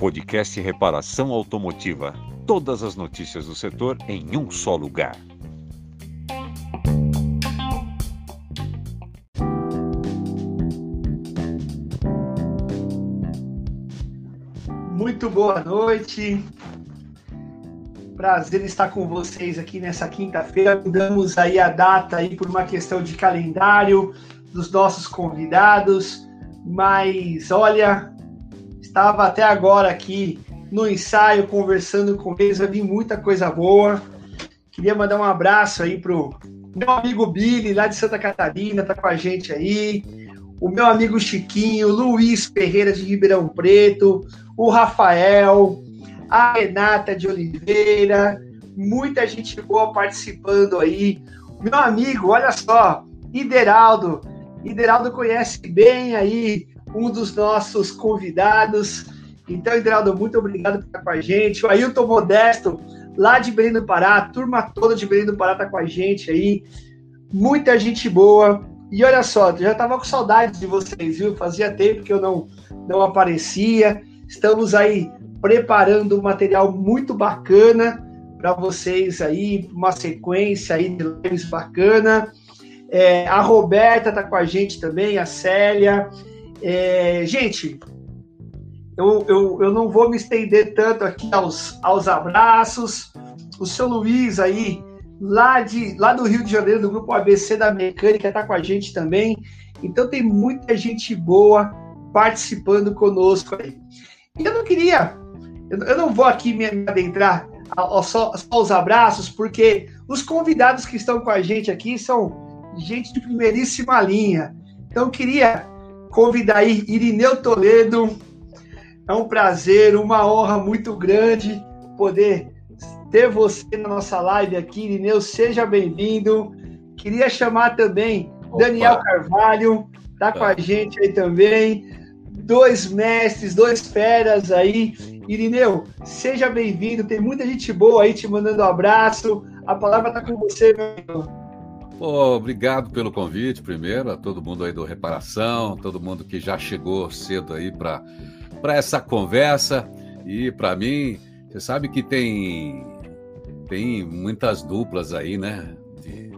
Podcast Reparação Automotiva. Todas as notícias do setor em um só lugar. Muito boa noite. Prazer estar com vocês aqui nessa quinta-feira. Mudamos aí a data aí por uma questão de calendário dos nossos convidados, mas olha, estava até agora aqui no ensaio conversando com eles, vai vir muita coisa boa. Queria mandar um abraço aí pro meu amigo Billy, lá de Santa Catarina, tá com a gente aí. O meu amigo Chiquinho, Luiz Ferreira de Ribeirão Preto, o Rafael, a Renata de Oliveira, muita gente boa participando aí. Meu amigo, olha só, Ideraldo. Ideraldo conhece bem aí um dos nossos convidados. Então, Ideraldo, muito obrigado por estar com a gente. O Ailton Modesto, lá de Belém do Pará, a turma toda de Belém do Pará está com a gente aí. Muita gente boa. E olha só, já estava com saudades de vocês, viu? Fazia tempo que eu não, não aparecia. Estamos aí preparando um material muito bacana para vocês aí, uma sequência aí de lives bacana. É, a Roberta está com a gente também, a Célia. É, gente, eu, eu, eu não vou me estender tanto aqui aos, aos abraços. O seu Luiz aí, lá, de, lá do Rio de Janeiro, do grupo ABC da Mecânica, está com a gente também. Então tem muita gente boa participando conosco aí. E eu não queria eu não vou aqui me adentrar só, só os abraços, porque os convidados que estão com a gente aqui são gente de primeiríssima linha. Então, eu queria convidar aí Irineu Toledo. É um prazer, uma honra muito grande poder ter você na nossa live aqui. Irineu, seja bem-vindo. Queria chamar também Opa. Daniel Carvalho, tá com a gente aí também. Dois mestres, dois feras aí Irineu, seja bem-vindo. Tem muita gente boa aí te mandando um abraço. A palavra está com você, meu amigo. Pô, obrigado pelo convite, primeiro, a todo mundo aí do Reparação, todo mundo que já chegou cedo aí para essa conversa. E para mim, você sabe que tem, tem muitas duplas aí, né? De,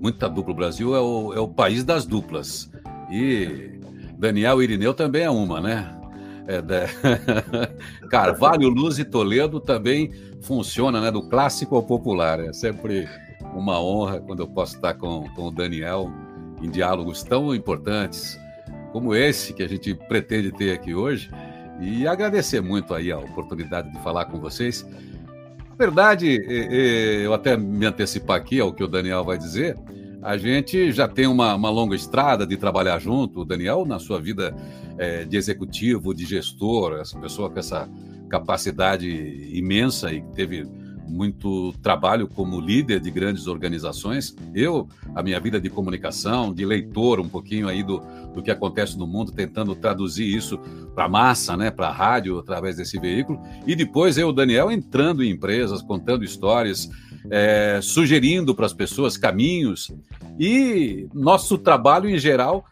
muita dupla. O Brasil é o, é o país das duplas. E Daniel Irineu também é uma, né? É, da... Carvalho, Luz e Toledo também funciona, né? Do clássico ao popular. É sempre uma honra quando eu posso estar com, com o Daniel em diálogos tão importantes como esse que a gente pretende ter aqui hoje. E agradecer muito aí a oportunidade de falar com vocês. Na verdade, eu até me antecipar aqui ao que o Daniel vai dizer, a gente já tem uma, uma longa estrada de trabalhar junto. O Daniel, na sua vida é, de executivo, de gestor, essa pessoa com essa capacidade imensa e que teve muito trabalho como líder de grandes organizações. Eu, a minha vida de comunicação, de leitor, um pouquinho aí do, do que acontece no mundo, tentando traduzir isso para a massa, né, para a rádio, através desse veículo. E depois eu, Daniel, entrando em empresas, contando histórias, é, sugerindo para as pessoas caminhos. E nosso trabalho em geral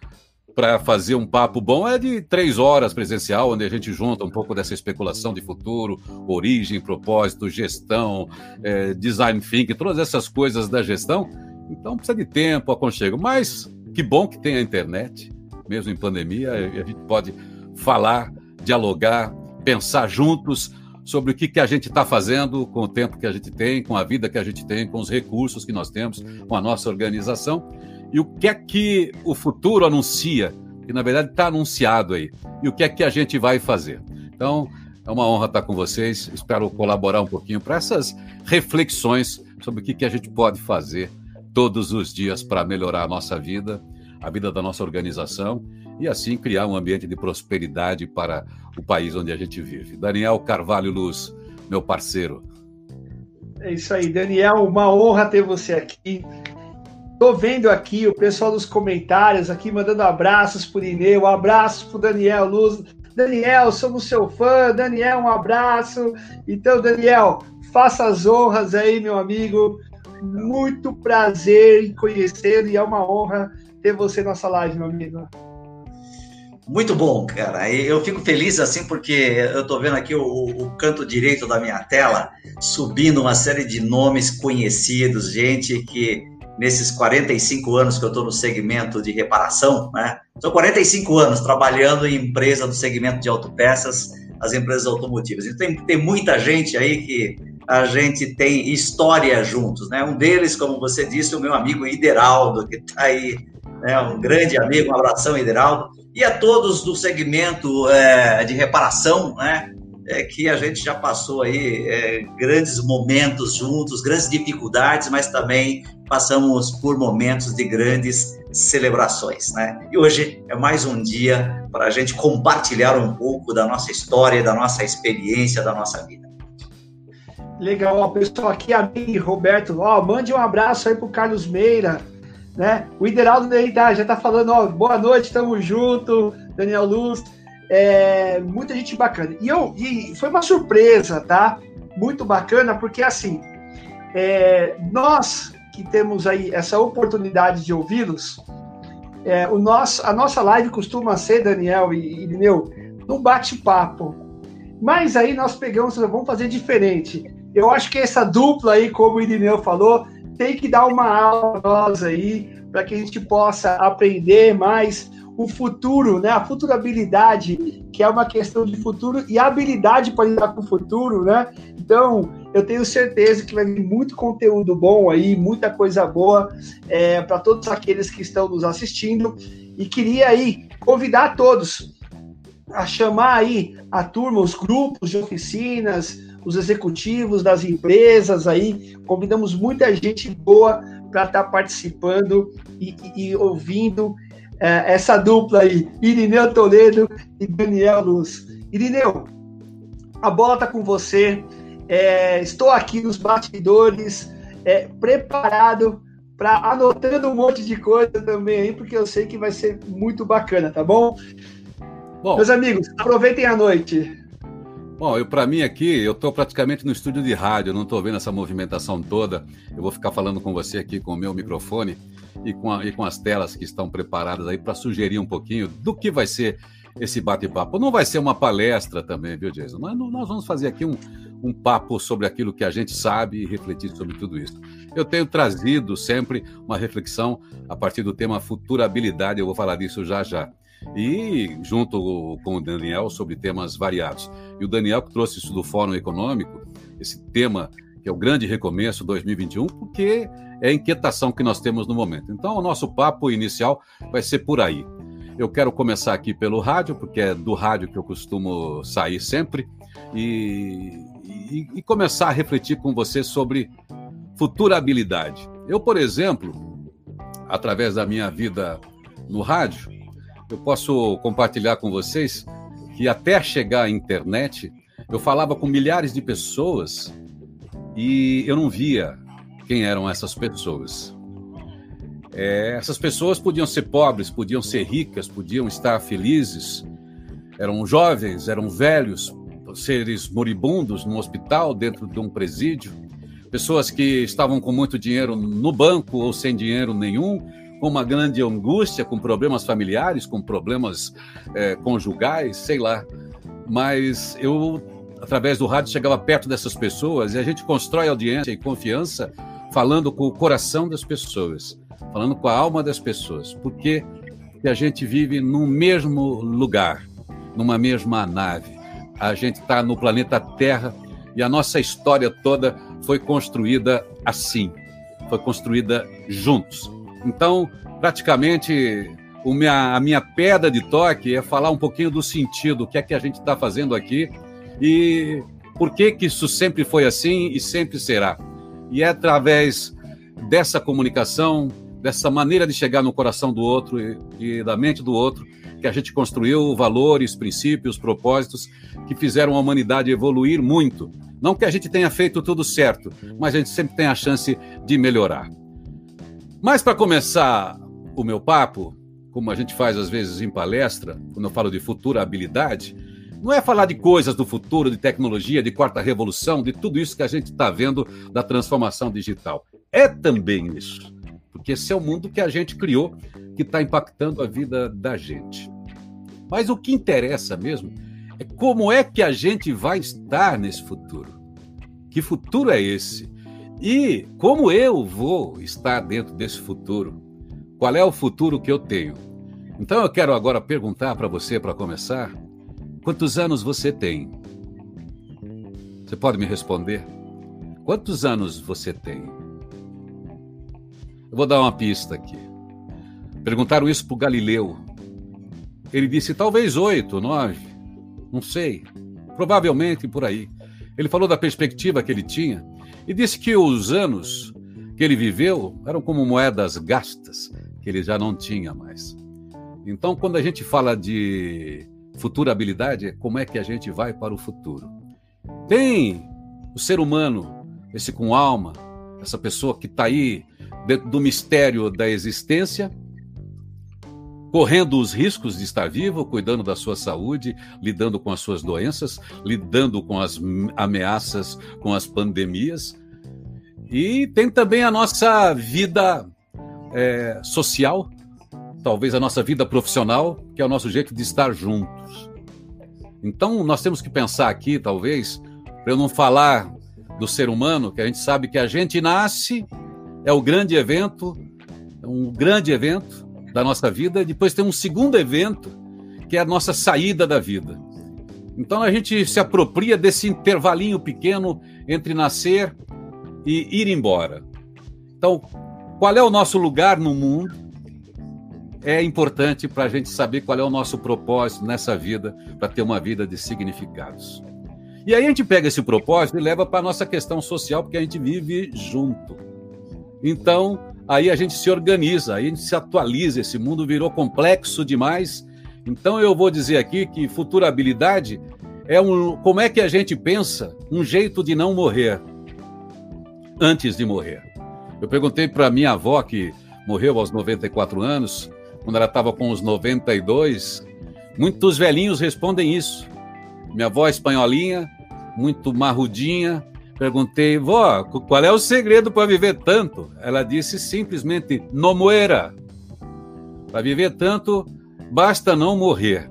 para fazer um papo bom é de três horas presencial, onde a gente junta um pouco dessa especulação de futuro, origem, propósito, gestão, é, design thinking, todas essas coisas da gestão. Então precisa de tempo, aconchego. Mas que bom que tem a internet, mesmo em pandemia, a gente pode falar, dialogar, pensar juntos sobre o que, que a gente está fazendo com o tempo que a gente tem, com a vida que a gente tem, com os recursos que nós temos, com a nossa organização e o que é que o futuro anuncia, que na verdade está anunciado aí, e o que é que a gente vai fazer. Então, é uma honra estar com vocês, espero colaborar um pouquinho para essas reflexões sobre o que, que a gente pode fazer todos os dias para melhorar a nossa vida, a vida da nossa organização e assim criar um ambiente de prosperidade para o país onde a gente vive. Daniel Carvalho Luz, meu parceiro. É isso aí, Daniel, uma honra ter você aqui. Tô vendo aqui o pessoal dos comentários aqui mandando abraços por Ineu, abraços pro Daniel Luz. Daniel, somos seu fã. Daniel, um abraço. Então, Daniel, faça as honras aí, meu amigo. Muito prazer em conhecê-lo e é uma honra ter você na nossa live, meu amigo. Muito bom, cara. Eu fico feliz assim porque eu estou vendo aqui o, o, canto direito da minha tela subindo uma série de nomes conhecidos, gente que nesses 45 anos que eu estou no segmento de reparação, né? São 45 anos trabalhando em empresa do segmento de autopeças, as empresas automotivas. Então tem, tem muita gente aí que a gente tem história juntos, né? Um deles, como você disse, o meu amigo Ideraldo, que está aí, né? um grande amigo, um abração, Ideraldo e a todos do segmento é, de reparação, né? É, que a gente já passou aí é, grandes momentos juntos, grandes dificuldades, mas também passamos por momentos de grandes celebrações, né? E hoje é mais um dia para a gente compartilhar um pouco da nossa história, da nossa experiência, da nossa vida. Legal, pessoal, aqui a mim, Roberto, ó, mande um abraço aí pro Carlos Meira, né? O Ideraldo tá, já tá falando, ó, boa noite, tamo junto, Daniel Luz, é, muita gente bacana. E, eu, e foi uma surpresa, tá? Muito bacana, porque assim, é, nós que temos aí essa oportunidade de ouvi-los, é, o nosso, a nossa live costuma ser, Daniel e Irineu, num bate-papo. Mas aí nós pegamos, vamos fazer diferente. Eu acho que essa dupla aí, como o Irineu falou, tem que dar uma aula nós aí, para que a gente possa aprender mais o futuro, né? A futurabilidade, que é uma questão de futuro e habilidade para lidar com o futuro, né? Então, eu tenho certeza que vai vir muito conteúdo bom aí, muita coisa boa é, para todos aqueles que estão nos assistindo. E queria aí convidar todos a chamar aí a turma, os grupos de oficinas, os executivos das empresas aí. Convidamos muita gente boa para estar tá participando e, e, e ouvindo é, essa dupla aí, Irineu Toledo e Daniel Luz. Irineu, a bola está com você. É, estou aqui nos bastidores, é, preparado para anotando um monte de coisa também aí, porque eu sei que vai ser muito bacana, tá bom? bom Meus amigos, aproveitem a noite. Bom, eu para mim aqui, eu estou praticamente no estúdio de rádio, não estou vendo essa movimentação toda. Eu vou ficar falando com você aqui com o meu microfone e com, a, e com as telas que estão preparadas aí para sugerir um pouquinho do que vai ser esse bate-papo. Não vai ser uma palestra também, viu, Jason? Nós, vamos fazer aqui um, um papo sobre aquilo que a gente sabe e refletir sobre tudo isso. Eu tenho trazido sempre uma reflexão a partir do tema futurabilidade, eu vou falar disso já já e junto com o Daniel sobre temas variados. E o Daniel que trouxe isso do Fórum Econômico, esse tema que é o grande recomeço 2021, porque é a inquietação que nós temos no momento. Então, o nosso papo inicial vai ser por aí. Eu quero começar aqui pelo rádio, porque é do rádio que eu costumo sair sempre, e, e, e começar a refletir com você sobre futurabilidade. Eu, por exemplo, através da minha vida no rádio, eu posso compartilhar com vocês que até chegar à internet, eu falava com milhares de pessoas e eu não via quem eram essas pessoas. É, essas pessoas podiam ser pobres, podiam ser ricas, podiam estar felizes, eram jovens, eram velhos, seres moribundos num hospital, dentro de um presídio, pessoas que estavam com muito dinheiro no banco ou sem dinheiro nenhum, com uma grande angústia, com problemas familiares, com problemas é, conjugais, sei lá. Mas eu, através do rádio, chegava perto dessas pessoas e a gente constrói audiência e confiança falando com o coração das pessoas, falando com a alma das pessoas, porque a gente vive no mesmo lugar, numa mesma nave. A gente está no planeta Terra e a nossa história toda foi construída assim, foi construída juntos. Então, praticamente, minha, a minha pedra de toque é falar um pouquinho do sentido, o que é que a gente está fazendo aqui e por que, que isso sempre foi assim e sempre será. E é através dessa comunicação, dessa maneira de chegar no coração do outro e, e da mente do outro, que a gente construiu valores, princípios, propósitos que fizeram a humanidade evoluir muito. Não que a gente tenha feito tudo certo, mas a gente sempre tem a chance de melhorar. Mas para começar o meu papo, como a gente faz às vezes em palestra, quando eu falo de futura habilidade, não é falar de coisas do futuro, de tecnologia, de quarta revolução, de tudo isso que a gente está vendo da transformação digital. É também isso, porque esse é o mundo que a gente criou, que está impactando a vida da gente. Mas o que interessa mesmo é como é que a gente vai estar nesse futuro. Que futuro é esse? E como eu vou estar dentro desse futuro? Qual é o futuro que eu tenho? Então eu quero agora perguntar para você, para começar, quantos anos você tem? Você pode me responder? Quantos anos você tem? Eu vou dar uma pista aqui. Perguntaram isso para Galileu. Ele disse talvez oito, nove, não sei. Provavelmente por aí. Ele falou da perspectiva que ele tinha e disse que os anos que ele viveu eram como moedas gastas, que ele já não tinha mais. Então, quando a gente fala de futurabilidade, é como é que a gente vai para o futuro. Tem o ser humano, esse com alma, essa pessoa que está aí dentro do mistério da existência, correndo os riscos de estar vivo, cuidando da sua saúde, lidando com as suas doenças, lidando com as ameaças, com as pandemias. E tem também a nossa vida é, social, talvez a nossa vida profissional, que é o nosso jeito de estar juntos. Então, nós temos que pensar aqui, talvez, para eu não falar do ser humano, que a gente sabe que a gente nasce, é o grande evento, é um grande evento, da nossa vida, depois tem um segundo evento, que é a nossa saída da vida. Então a gente se apropria desse intervalinho pequeno entre nascer e ir embora. Então, qual é o nosso lugar no mundo? É importante para a gente saber qual é o nosso propósito nessa vida, para ter uma vida de significados. E aí a gente pega esse propósito e leva para a nossa questão social, porque a gente vive junto. Então, aí a gente se organiza, aí a gente se atualiza. Esse mundo virou complexo demais. Então eu vou dizer aqui que futurabilidade é um, como é que a gente pensa um jeito de não morrer antes de morrer. Eu perguntei para minha avó que morreu aos 94 anos, quando ela estava com os 92, muitos velhinhos respondem isso. Minha avó é espanholinha, muito marrudinha, Perguntei, vó, qual é o segredo para viver tanto? Ela disse simplesmente: não moera. Para viver tanto, basta não morrer.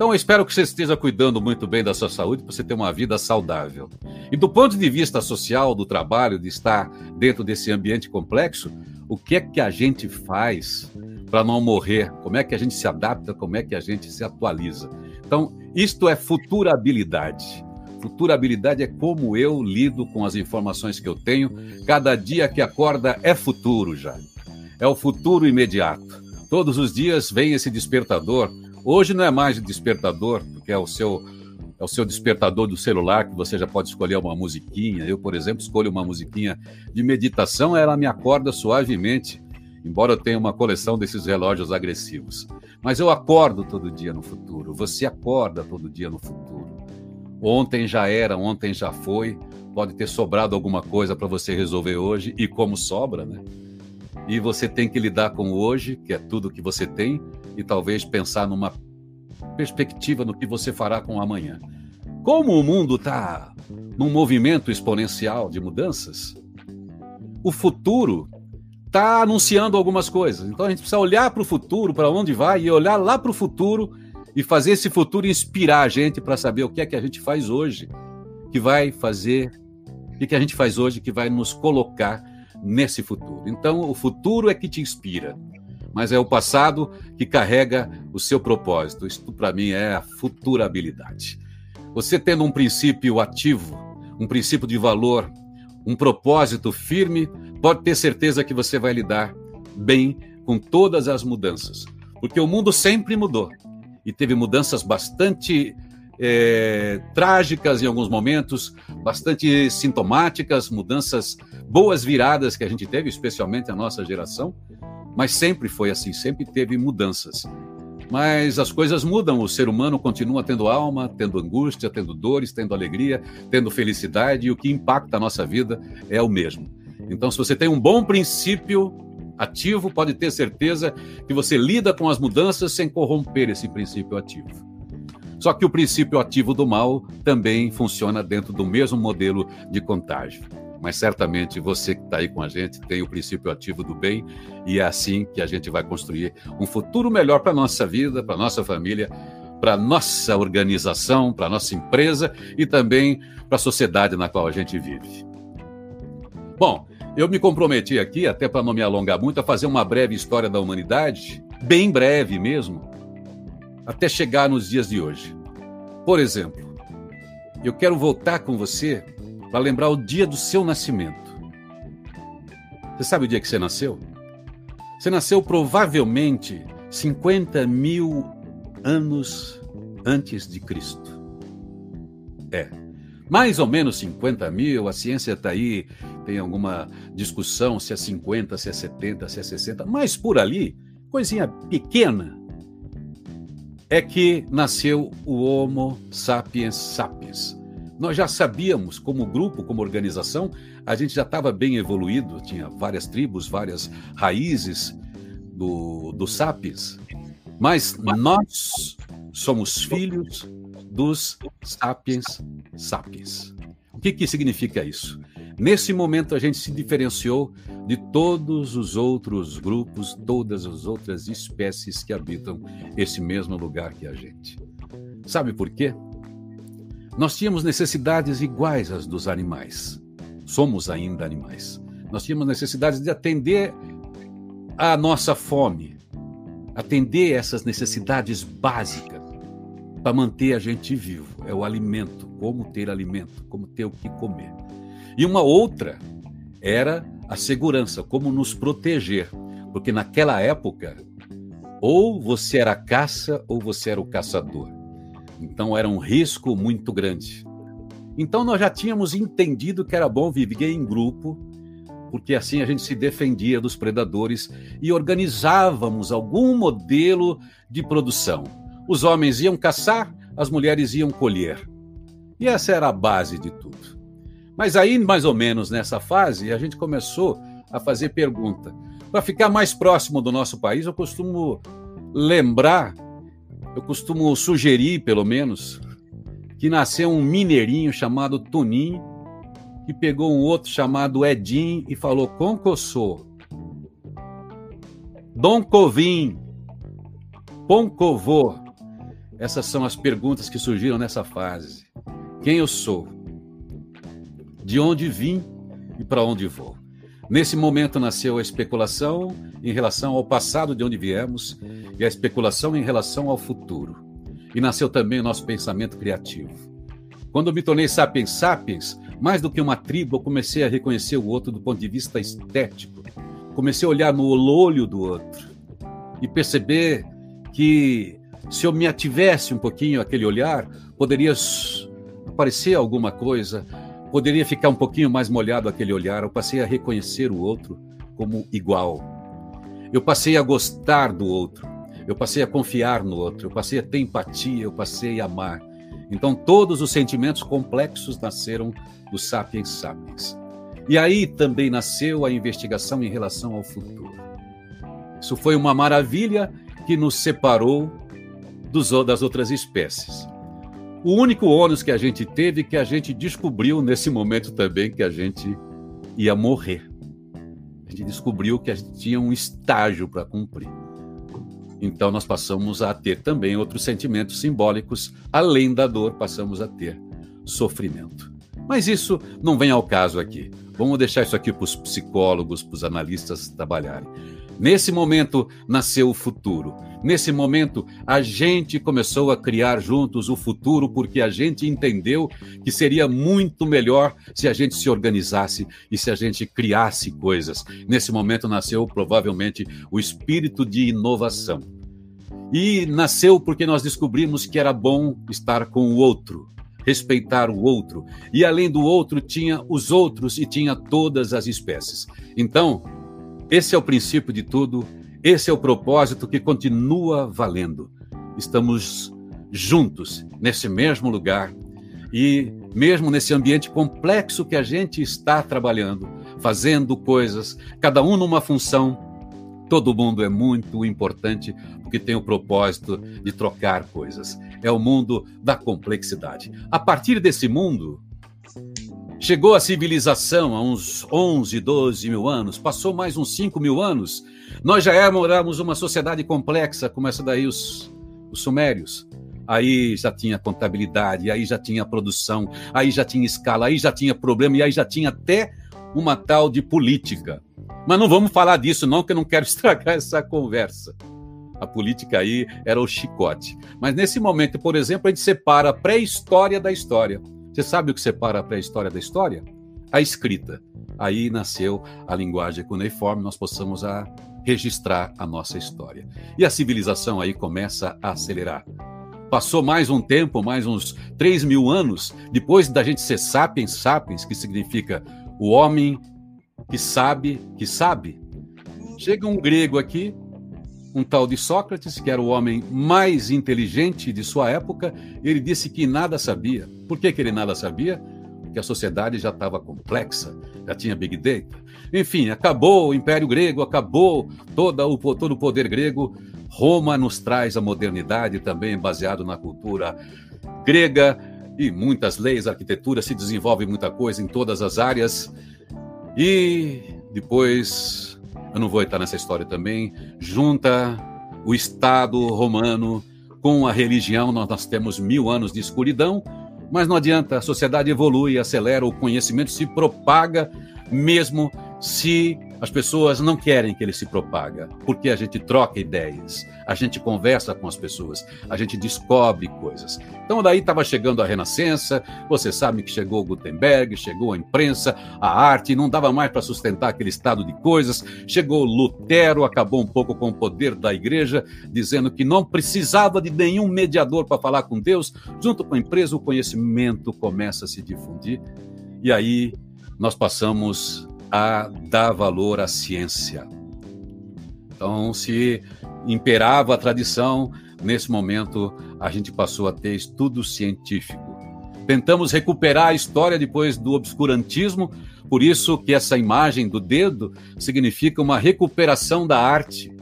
Então, eu espero que você esteja cuidando muito bem da sua saúde para você ter uma vida saudável. E do ponto de vista social, do trabalho, de estar dentro desse ambiente complexo, o que é que a gente faz para não morrer? Como é que a gente se adapta? Como é que a gente se atualiza? Então, isto é futurabilidade. Futurabilidade é como eu lido com as informações que eu tenho. Cada dia que acorda é futuro já. É o futuro imediato. Todos os dias vem esse despertador. Hoje não é mais despertador, porque é o seu é o seu despertador do celular, que você já pode escolher uma musiquinha. Eu, por exemplo, escolho uma musiquinha de meditação, ela me acorda suavemente, embora eu tenha uma coleção desses relógios agressivos. Mas eu acordo todo dia no futuro, você acorda todo dia no futuro. Ontem já era, ontem já foi. Pode ter sobrado alguma coisa para você resolver hoje, e como sobra, né? E você tem que lidar com hoje, que é tudo que você tem, e talvez pensar numa perspectiva no que você fará com amanhã. Como o mundo está num movimento exponencial de mudanças, o futuro está anunciando algumas coisas. Então a gente precisa olhar para o futuro, para onde vai, e olhar lá para o futuro e fazer esse futuro inspirar a gente para saber o que é que a gente faz hoje, que vai fazer, o que a gente faz hoje que vai nos colocar nesse futuro. Então, o futuro é que te inspira, mas é o passado que carrega o seu propósito. Isso, para mim, é a futurabilidade. Você tendo um princípio ativo, um princípio de valor, um propósito firme, pode ter certeza que você vai lidar bem com todas as mudanças, porque o mundo sempre mudou e teve mudanças bastante é, trágicas em alguns momentos, bastante sintomáticas, mudanças boas viradas que a gente teve, especialmente a nossa geração, mas sempre foi assim, sempre teve mudanças. Mas as coisas mudam, o ser humano continua tendo alma, tendo angústia, tendo dores, tendo alegria, tendo felicidade, e o que impacta a nossa vida é o mesmo. Então, se você tem um bom princípio ativo, pode ter certeza que você lida com as mudanças sem corromper esse princípio ativo. Só que o princípio ativo do mal também funciona dentro do mesmo modelo de contágio. Mas certamente você que está aí com a gente tem o princípio ativo do bem e é assim que a gente vai construir um futuro melhor para a nossa vida, para a nossa família, para nossa organização, para nossa empresa e também para a sociedade na qual a gente vive. Bom, eu me comprometi aqui, até para não me alongar muito, a fazer uma breve história da humanidade, bem breve mesmo, até chegar nos dias de hoje. Por exemplo, eu quero voltar com você para lembrar o dia do seu nascimento. Você sabe o dia que você nasceu? Você nasceu provavelmente 50 mil anos antes de Cristo. É. Mais ou menos 50 mil, a ciência está aí, tem alguma discussão se é 50, se é 70, se é 60, mas por ali, coisinha pequena, é que nasceu o Homo sapiens sapiens. Nós já sabíamos, como grupo, como organização, a gente já estava bem evoluído, tinha várias tribos, várias raízes do, do sapiens, mas nós somos filhos dos sapiens sapiens. O que, que significa isso? Nesse momento, a gente se diferenciou de todos os outros grupos, todas as outras espécies que habitam esse mesmo lugar que a gente. Sabe por quê? Nós tínhamos necessidades iguais às dos animais. Somos ainda animais. Nós tínhamos necessidades de atender à nossa fome, atender essas necessidades básicas para manter a gente vivo. É o alimento, como ter alimento, como ter o que comer. E uma outra era a segurança, como nos proteger. Porque naquela época, ou você era caça ou você era o caçador. Então era um risco muito grande. Então nós já tínhamos entendido que era bom viver em grupo, porque assim a gente se defendia dos predadores e organizávamos algum modelo de produção. Os homens iam caçar, as mulheres iam colher. E essa era a base de tudo. Mas aí, mais ou menos nessa fase, a gente começou a fazer pergunta. Para ficar mais próximo do nosso país, eu costumo lembrar, eu costumo sugerir, pelo menos, que nasceu um mineirinho chamado Toninho, que pegou um outro chamado Edim e falou: Concossô, Dom Covim, Poncovô. Essas são as perguntas que surgiram nessa fase. Quem eu sou? De onde vim e para onde vou. Nesse momento nasceu a especulação em relação ao passado de onde viemos e a especulação em relação ao futuro. E nasceu também o nosso pensamento criativo. Quando me tornei sapiens sapiens, mais do que uma tribo, eu comecei a reconhecer o outro do ponto de vista estético. Comecei a olhar no olho do outro e perceber que se eu me ativesse um pouquinho aquele olhar, poderia aparecer alguma coisa Poderia ficar um pouquinho mais molhado aquele olhar. Eu passei a reconhecer o outro como igual. Eu passei a gostar do outro. Eu passei a confiar no outro. Eu passei a ter empatia. Eu passei a amar. Então, todos os sentimentos complexos nasceram do Sapiens Sapiens. E aí também nasceu a investigação em relação ao futuro. Isso foi uma maravilha que nos separou dos, das outras espécies. O único ônus que a gente teve que a gente descobriu nesse momento também que a gente ia morrer. A gente descobriu que a gente tinha um estágio para cumprir. Então nós passamos a ter também outros sentimentos simbólicos, além da dor, passamos a ter sofrimento. Mas isso não vem ao caso aqui. Vamos deixar isso aqui para os psicólogos, para os analistas trabalharem. Nesse momento nasceu o futuro. Nesse momento, a gente começou a criar juntos o futuro porque a gente entendeu que seria muito melhor se a gente se organizasse e se a gente criasse coisas. Nesse momento nasceu provavelmente o espírito de inovação. E nasceu porque nós descobrimos que era bom estar com o outro, respeitar o outro. E além do outro, tinha os outros e tinha todas as espécies. Então, esse é o princípio de tudo, esse é o propósito que continua valendo. Estamos juntos nesse mesmo lugar e mesmo nesse ambiente complexo que a gente está trabalhando, fazendo coisas, cada um numa função, todo mundo é muito importante porque tem o propósito de trocar coisas. É o mundo da complexidade. A partir desse mundo, Chegou a civilização há uns 11, 12 mil anos, passou mais uns 5 mil anos. Nós já éramos uma sociedade complexa, como essa daí, os, os sumérios. aí já tinha contabilidade, aí já tinha produção, aí já tinha escala, aí já tinha problema, e aí já tinha até uma tal de política. Mas não vamos falar disso, não, que eu não quero estragar essa conversa. A política aí era o chicote. Mas nesse momento, por exemplo, a gente separa a pré-história da história. Você sabe o que separa a pré-história da história? A escrita. Aí nasceu a linguagem cuneiforme, nós possamos a registrar a nossa história. E a civilização aí começa a acelerar. Passou mais um tempo, mais uns 3 mil anos, depois da gente ser sapiens sapiens, que significa o homem que sabe que sabe. Chega um grego aqui, um tal de Sócrates, que era o homem mais inteligente de sua época, ele disse que nada sabia. Por que, que ele nada sabia? Porque a sociedade já estava complexa, já tinha Big Data. Enfim, acabou o Império Grego, acabou todo o, todo o poder grego. Roma nos traz a modernidade também baseado na cultura grega e muitas leis, arquitetura, se desenvolve muita coisa em todas as áreas. E depois eu não vou entrar nessa história também, junta o Estado romano com a religião, nós, nós temos mil anos de escuridão, mas não adianta, a sociedade evolui, acelera, o conhecimento se propaga, mesmo se as pessoas não querem que ele se propaga, porque a gente troca ideias, a gente conversa com as pessoas, a gente descobre coisas. Então daí estava chegando a Renascença, você sabe que chegou Gutenberg, chegou a imprensa, a arte, não dava mais para sustentar aquele estado de coisas. Chegou Lutero, acabou um pouco com o poder da igreja, dizendo que não precisava de nenhum mediador para falar com Deus. Junto com a empresa, o conhecimento começa a se difundir. E aí nós passamos a dar valor à ciência. Então, se imperava a tradição, nesse momento a gente passou a ter estudo científico. Tentamos recuperar a história depois do obscurantismo, por isso que essa imagem do dedo significa uma recuperação da arte.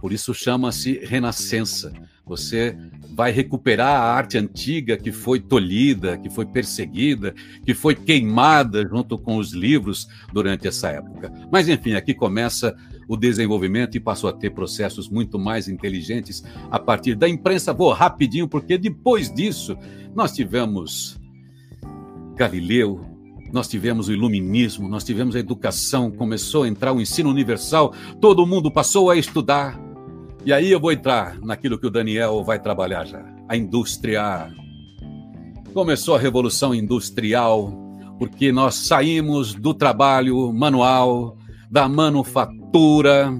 Por isso chama-se renascença. Você vai recuperar a arte antiga que foi tolhida, que foi perseguida, que foi queimada junto com os livros durante essa época. Mas, enfim, aqui começa o desenvolvimento e passou a ter processos muito mais inteligentes a partir da imprensa. Vou rapidinho, porque depois disso nós tivemos Galileu, nós tivemos o iluminismo, nós tivemos a educação, começou a entrar o ensino universal, todo mundo passou a estudar. E aí eu vou entrar naquilo que o Daniel vai trabalhar já, a indústria. Começou a revolução industrial, porque nós saímos do trabalho manual, da manufatura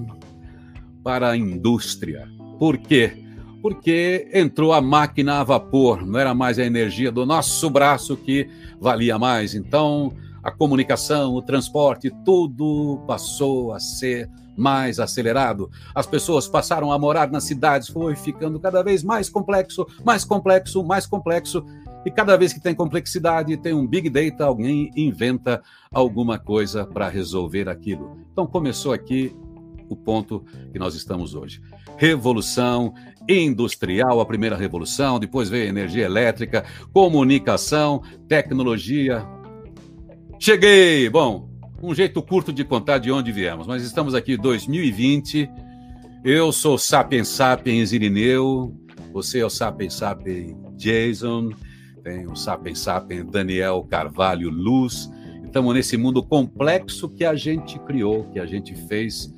para a indústria. Por quê? Porque entrou a máquina a vapor, não era mais a energia do nosso braço que valia mais. Então, a comunicação, o transporte, tudo passou a ser mais acelerado. As pessoas passaram a morar nas cidades, foi ficando cada vez mais complexo, mais complexo, mais complexo. E cada vez que tem complexidade, tem um big data, alguém inventa alguma coisa para resolver aquilo. Então começou aqui o ponto que nós estamos hoje. Revolução industrial, a primeira revolução, depois veio energia elétrica, comunicação, tecnologia. Cheguei! Bom, um jeito curto de contar de onde viemos, mas estamos aqui em 2020. Eu sou Sapiens Sapiens Irineu, você é o Sapiens Sapiens Jason, tem o Sapiens Sapiens Daniel Carvalho Luz. Estamos nesse mundo complexo que a gente criou, que a gente fez,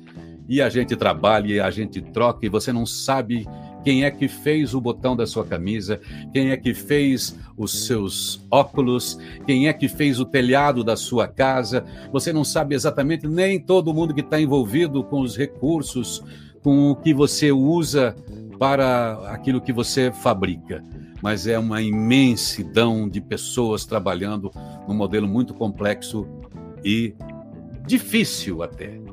e a gente trabalha, e a gente troca, e você não sabe quem é que fez o botão da sua camisa, quem é que fez os seus óculos, quem é que fez o telhado da sua casa. Você não sabe exatamente nem todo mundo que está envolvido com os recursos, com o que você usa para aquilo que você fabrica. Mas é uma imensidão de pessoas trabalhando num modelo muito complexo e difícil até.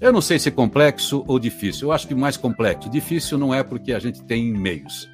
Eu não sei se complexo ou difícil. Eu acho que mais complexo. Difícil não é porque a gente tem meios.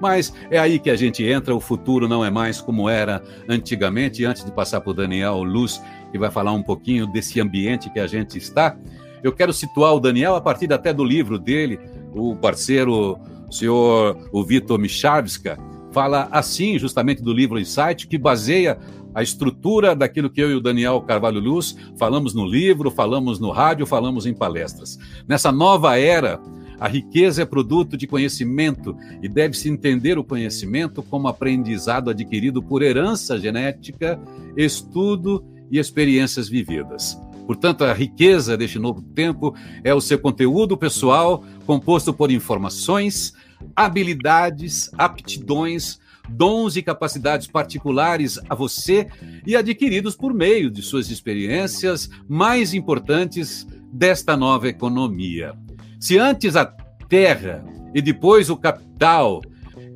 Mas é aí que a gente entra. O futuro não é mais como era antigamente. Antes de passar para o Daniel Luz, que vai falar um pouquinho desse ambiente que a gente está, eu quero situar o Daniel a partir até do livro dele, o parceiro, o senhor o Vitor Michavska, fala assim justamente do livro Insight, que baseia a estrutura daquilo que eu e o Daniel Carvalho Luz falamos no livro, falamos no rádio, falamos em palestras. Nessa nova era, A riqueza é produto de conhecimento e deve-se entender o conhecimento como aprendizado adquirido por herança genética, estudo e experiências vividas. Portanto, a riqueza deste novo tempo é o seu conteúdo pessoal, composto por informações, habilidades, aptidões, dons e capacidades particulares a você e adquiridos por meio de suas experiências mais importantes desta nova economia. Se antes a terra e depois o capital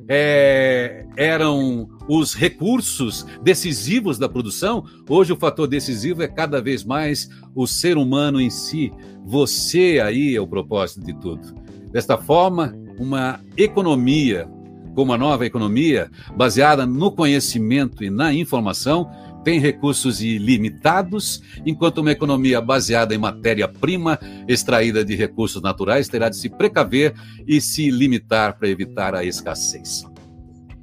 é, eram os recursos decisivos da produção, hoje o fator decisivo é cada vez mais o ser humano em si. Você aí é o propósito de tudo. Desta forma, uma economia como a nova economia, baseada no conhecimento e na informação, tem recursos ilimitados, enquanto uma economia baseada em matéria-prima, extraída de recursos naturais, terá de se precaver e se limitar para evitar a escassez.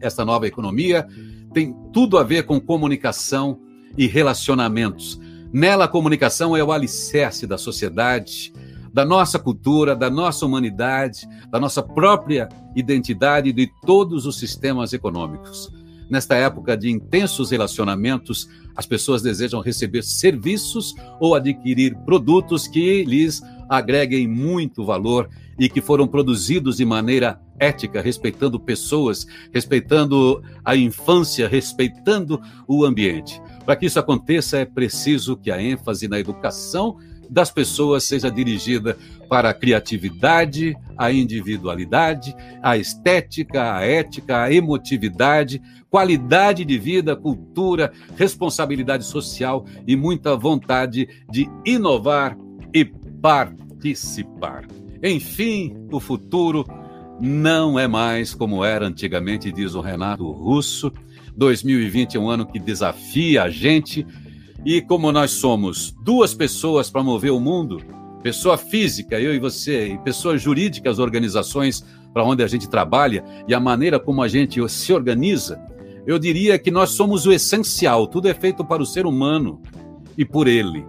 Esta nova economia tem tudo a ver com comunicação e relacionamentos. Nela, a comunicação é o alicerce da sociedade, da nossa cultura, da nossa humanidade, da nossa própria identidade e de todos os sistemas econômicos. Nesta época de intensos relacionamentos, as pessoas desejam receber serviços ou adquirir produtos que lhes agreguem muito valor e que foram produzidos de maneira ética, respeitando pessoas, respeitando a infância, respeitando o ambiente. Para que isso aconteça, é preciso que a ênfase na educação das pessoas seja dirigida para a criatividade, a individualidade, a estética, a ética, a emotividade, qualidade de vida, cultura, responsabilidade social e muita vontade de inovar e participar. Enfim, o futuro não é mais como era antigamente, diz o Renato Russo. 2020 é um ano que desafia a gente e como nós somos duas pessoas para mover o mundo, pessoa física, eu e você, e pessoas jurídicas, organizações para onde a gente trabalha e a maneira como a gente se organiza, eu diria que nós somos o essencial, tudo é feito para o ser humano e por ele.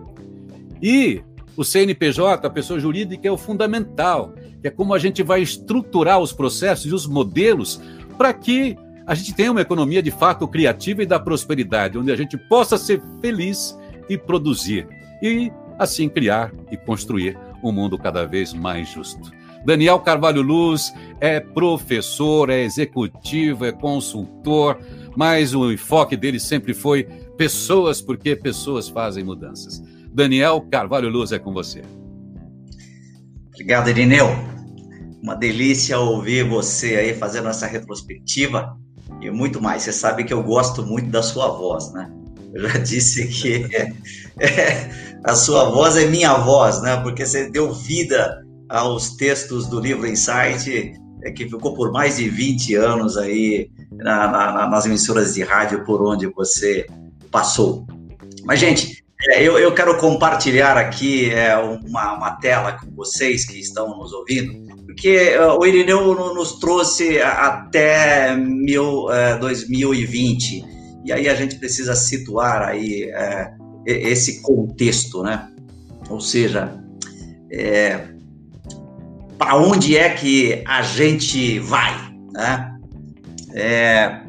E o CNPJ, a pessoa jurídica, é o fundamental, é como a gente vai estruturar os processos e os modelos para que a gente tenha uma economia de fato criativa e da prosperidade, onde a gente possa ser feliz e produzir, e assim criar e construir um mundo cada vez mais justo. Daniel Carvalho Luz é professor, é executivo, é consultor, mas o enfoque dele sempre foi pessoas, porque pessoas fazem mudanças. Daniel Carvalho Luz é com você. Obrigado, Irineu. Uma delícia ouvir você aí fazendo essa retrospectiva e muito mais. Você sabe que eu gosto muito da sua voz, né? Eu já disse que é, é, a sua voz é minha voz, né? Porque você deu vida aos textos do livro Insight, é, que ficou por mais de 20 anos aí na, na, nas emissoras de rádio por onde você passou. Mas, gente, eu, eu, quero compartilhar aqui uma, uma, tela com vocês que estão nos ouvindo, porque uh, o Irineu nos trouxe até mil, uh, 2020, e aí a gente precisa situar aí uh, esse contexto, né? Ou seja, é, para onde é que a gente vai, né? É,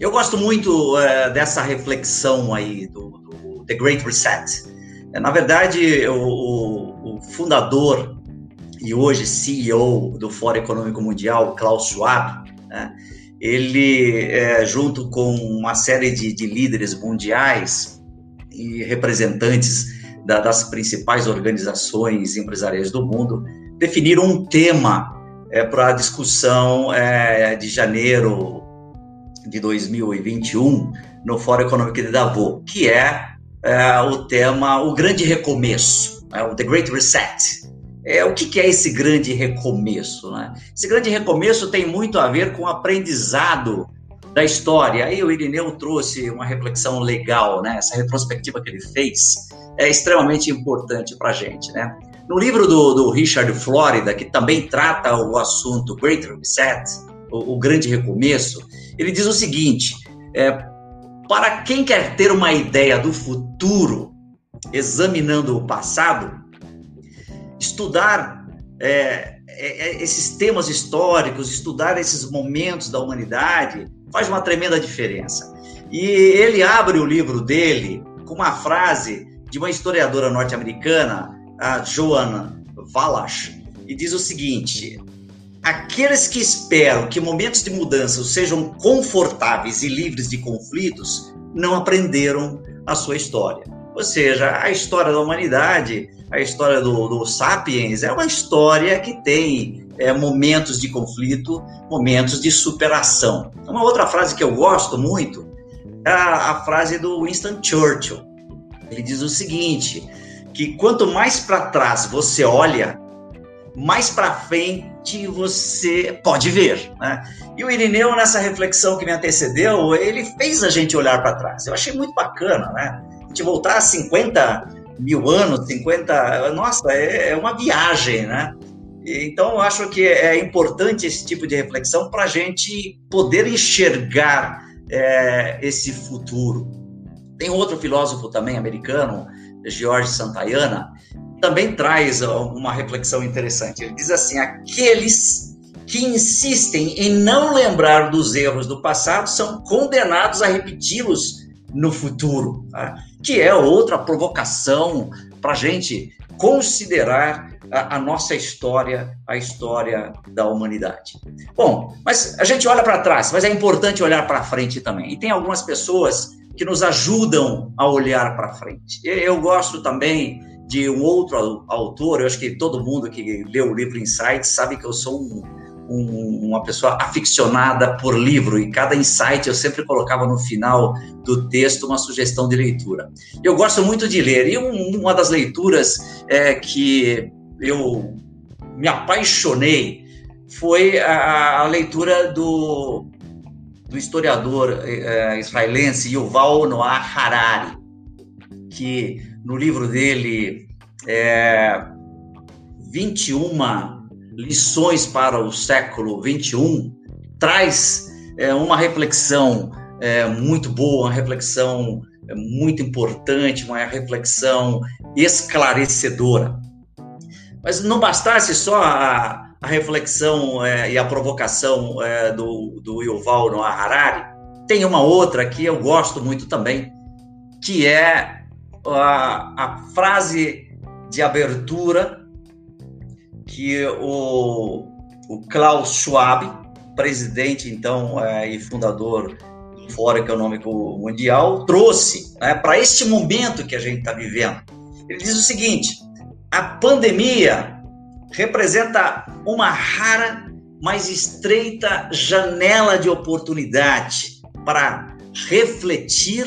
eu gosto muito dessa reflexão aí do, do The Great Reset. Na verdade, o, o fundador e hoje CEO do Fórum Econômico Mundial, Klaus Schwab, né, ele, é, junto com uma série de, de, líderes mundiais e representantes da, das principais organizações empresariais do mundo, definiram um tema é, para a discussão é, de janeiro de 2021 no Fórum Econômico de Davos, que é, é o tema O Grande Recomeço, é, o The Great Reset. É, o que, que, é esse grande recomeço? Né? Esse grande recomeço tem muito a ver com o aprendizado da história. Aí o Irineu trouxe uma reflexão legal, né? Essa retrospectiva que ele fez é extremamente importante para a gente, né? No livro do, do, Richard Florida, que também trata o assunto Great Reset, o, o grande recomeço, ele diz o seguinte: é, para quem quer ter uma ideia do futuro, examinando o passado, estudar é, é, é, esses temas históricos, estudar esses momentos da humanidade, faz uma tremenda diferença. E ele abre o livro dele com uma frase de uma historiadora norte-americana, a Joanna Valash, e diz o seguinte: aqueles que esperam que momentos de mudança sejam confortáveis e livres de conflitos não aprenderam a sua história. Ou seja, a história da humanidade, a história do, do Sapiens, é uma história que tem é, momentos de conflito, momentos de superação. Uma outra frase que eu gosto muito é a, a frase do Winston Churchill. Ele diz o seguinte: que quanto mais para trás você olha, mais para frente você pode ver. Né? E o Irineu, nessa reflexão que me antecedeu, ele fez a gente olhar para trás. Eu achei muito bacana, né? Gente voltar a 50 mil anos, 50. Nossa, é, é uma viagem, né? Então, eu acho que é importante esse tipo de reflexão para a gente poder enxergar é, esse futuro. Tem outro filósofo também americano, George Santayana, também traz uma reflexão interessante. Ele diz assim: aqueles que insistem em não lembrar dos erros do passado são condenados a repeti-los no futuro, tá? Que é outra provocação para a gente considerar a, a, nossa história, a história da humanidade. Bom, mas a gente olha para trás, mas é importante olhar para frente também. E tem algumas pessoas que nos ajudam a olhar para frente. Eu gosto também de um outro autor, eu acho que todo mundo que leu o livro Insights sabe que eu sou um, um, uma pessoa aficionada por livro e cada insight eu sempre colocava no final do texto uma sugestão de leitura. Eu gosto muito de ler e um, uma das leituras é, que eu me apaixonei foi a, a leitura do, do historiador é, israelense Yuval Noah Harari, que no livro dele, é, 21 lições para o século 21, traz é, uma reflexão é, muito boa, uma reflexão é, muito importante, uma reflexão esclarecedora. Mas não bastasse só a, a reflexão é, e a provocação é, do, do Yuval Noah Harari, tem uma outra que eu gosto muito também, que é a, a frase de abertura que o, o Klaus Schwab, presidente então é, e fundador do Fórum Econômico Mundial, trouxe né, para este momento que a gente está vivendo. Ele diz o seguinte: a pandemia representa uma rara, mas estreita janela de oportunidade para refletir,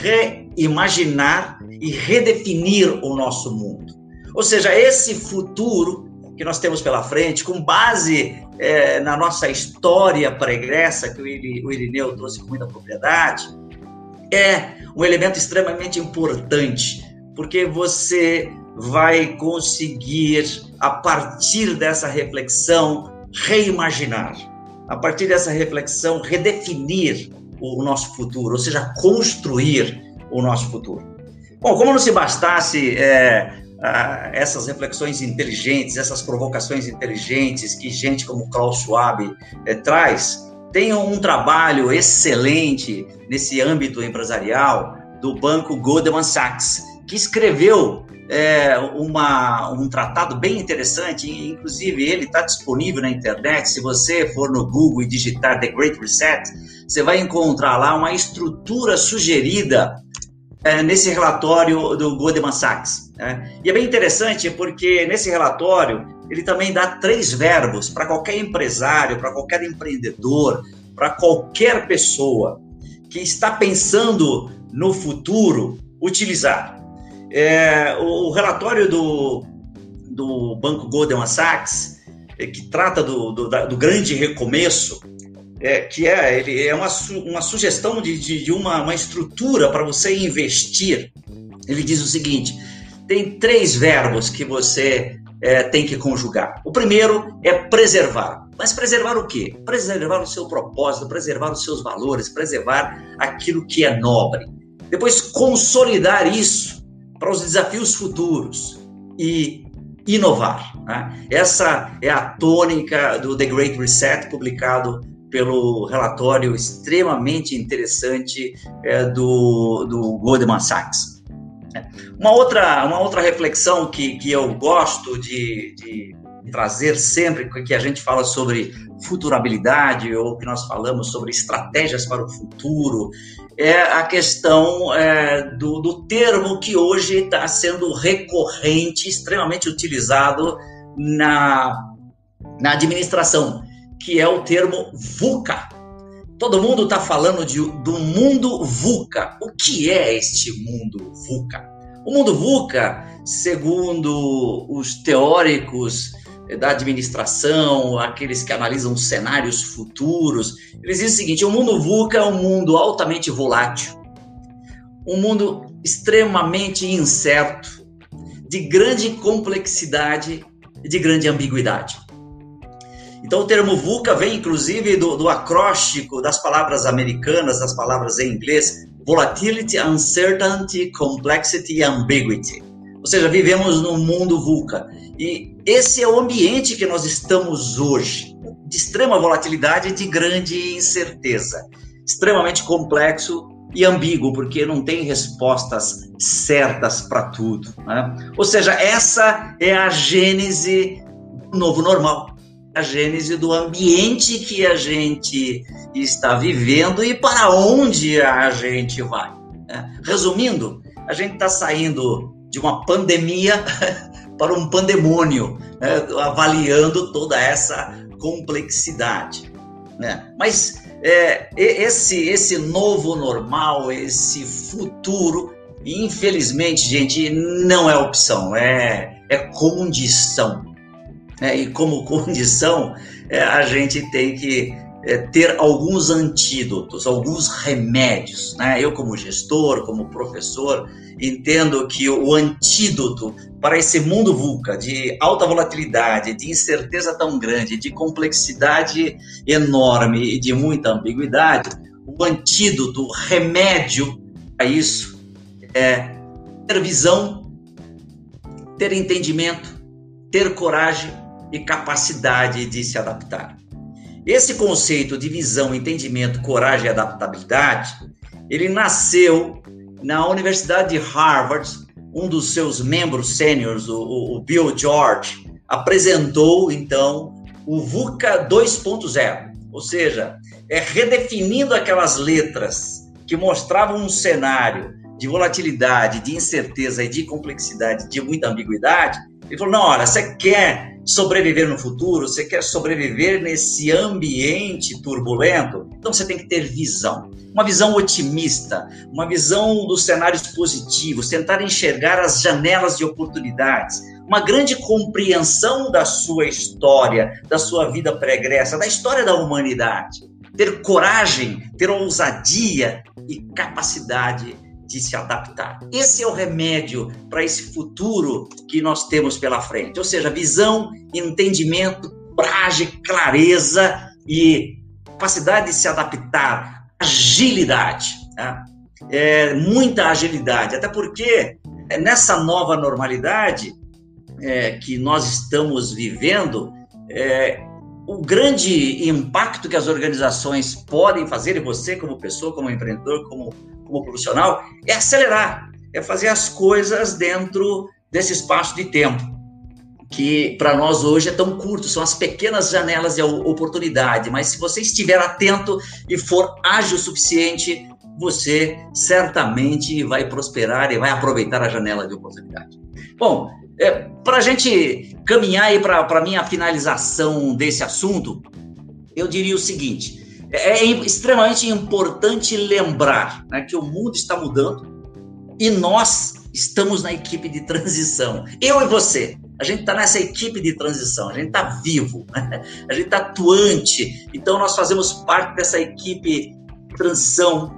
reimaginar e redefinir o nosso mundo. Ou seja, esse futuro que nós temos pela frente, com base é, na nossa história pregressa, que o Irineu trouxe com muita propriedade, é um elemento extremamente importante, porque você vai conseguir, a partir dessa reflexão, reimaginar, a partir dessa reflexão, redefinir o nosso futuro, ou seja, construir o nosso futuro. Bom, como não se bastasse é, essas reflexões inteligentes, essas provocações inteligentes que gente como Klaus Schwab é, traz, tem um trabalho excelente nesse âmbito empresarial do banco Goldman Sachs, que escreveu é, uma, um tratado bem interessante, inclusive ele está disponível na internet. Se você for no Google e digitar The Great Reset, você vai encontrar lá uma estrutura sugerida é, nesse relatório do Goldman Sachs. Né? E é bem interessante porque nesse relatório ele também dá três verbos para qualquer empresário, para qualquer empreendedor, para qualquer pessoa que está pensando no futuro utilizar. É, o, o, relatório do, do Banco Goldman Sachs, é, que trata do, do, do grande recomeço, é, que é, ele é uma, uma sugestão de, de, de uma, uma estrutura para você investir. Ele diz o seguinte: tem três verbos que você é, tem que conjugar. O primeiro é preservar. Mas preservar o quê? Preservar o seu propósito, preservar os seus valores, preservar aquilo que é nobre. Depois, consolidar isso para os desafios futuros. E inovar. Né? Essa é a tônica do The Great Reset, publicado pelo relatório extremamente interessante é, do, do Goldman Sachs. Uma outra, uma outra reflexão que, que eu gosto de, de trazer sempre que a gente fala sobre futurabilidade ou que nós falamos sobre estratégias para o futuro é a questão é, do, do termo que hoje está sendo recorrente, extremamente utilizado na, na administração, que é o termo VUCA. Todo mundo está falando de, do mundo VUCA. O que é este mundo VUCA? O mundo VUCA, segundo os teóricos da administração, aqueles que analisam cenários futuros, eles dizem o seguinte: o mundo VUCA é um mundo altamente volátil, um mundo extremamente incerto, de grande complexidade e de grande ambiguidade. Então, o termo VUCA vem inclusive do, do acróstico das palavras americanas, das palavras em inglês, Volatility, Uncertainty, Complexity e Ambiguity. Ou seja, vivemos num mundo VUCA. E esse é o ambiente que nós estamos hoje, de extrema volatilidade e de grande incerteza. Extremamente complexo e ambíguo, porque não tem respostas certas para tudo. Né? Ou seja, essa é a gênese do novo normal, a gênese do ambiente que a gente está vivendo e para onde a gente vai. Né? Resumindo, a gente está saindo de uma pandemia para um pandemônio, né? avaliando toda essa complexidade. Né? Mas é, esse, esse novo normal, esse futuro, infelizmente, gente, não é opção, é, é condição. É, e como condição, é, a gente tem que é, ter alguns antídotos, alguns remédios. Né? Eu, como gestor, como professor, entendo que o antídoto para esse mundo VUCA de alta volatilidade, de incerteza tão grande, de complexidade enorme e de muita ambiguidade, o antídoto, o remédio a isso é ter visão, ter entendimento, ter coragem e capacidade de se adaptar. Esse conceito de visão, entendimento, coragem e adaptabilidade, ele nasceu na Universidade de Harvard, um dos seus membros sêniores, o, o, Bill George, apresentou então o VUCA 2.0, ou seja, é redefinindo aquelas letras que mostravam um cenário de volatilidade, de incerteza e de complexidade, de muita ambiguidade. Ele falou: não, olha, você quer sobreviver no futuro, você quer sobreviver nesse ambiente turbulento, então você tem que ter visão. Uma visão otimista, uma visão dos cenários positivos, tentar enxergar as janelas de oportunidades, uma grande compreensão da sua história, da sua vida pregressa, da história da humanidade. Ter coragem, ter ousadia e capacidade de se adaptar. Esse é o remédio para esse futuro que nós temos pela frente. Ou seja, visão, entendimento, coragem, clareza e capacidade de se adaptar, agilidade. Tá? É, muita agilidade, até porque nessa nova normalidade é, que nós estamos vivendo, é, o grande impacto que as organizações podem fazer, e você como pessoa, como empreendedor, como como profissional, é acelerar, é fazer as coisas dentro desse espaço de tempo, que para nós hoje é tão curto, são as pequenas janelas de oportunidade, mas se você estiver atento e for ágil o suficiente, você certamente vai prosperar e vai aproveitar a janela de oportunidade. Bom, é, para a gente caminhar aí para a minha finalização desse assunto, eu diria o seguinte: é, é extremamente importante lembrar né, que o mundo está mudando e nós estamos na equipe de transição. Eu e você, a gente está nessa equipe de transição, a gente está vivo, né? a gente está atuante. Então, nós fazemos parte dessa equipe transição,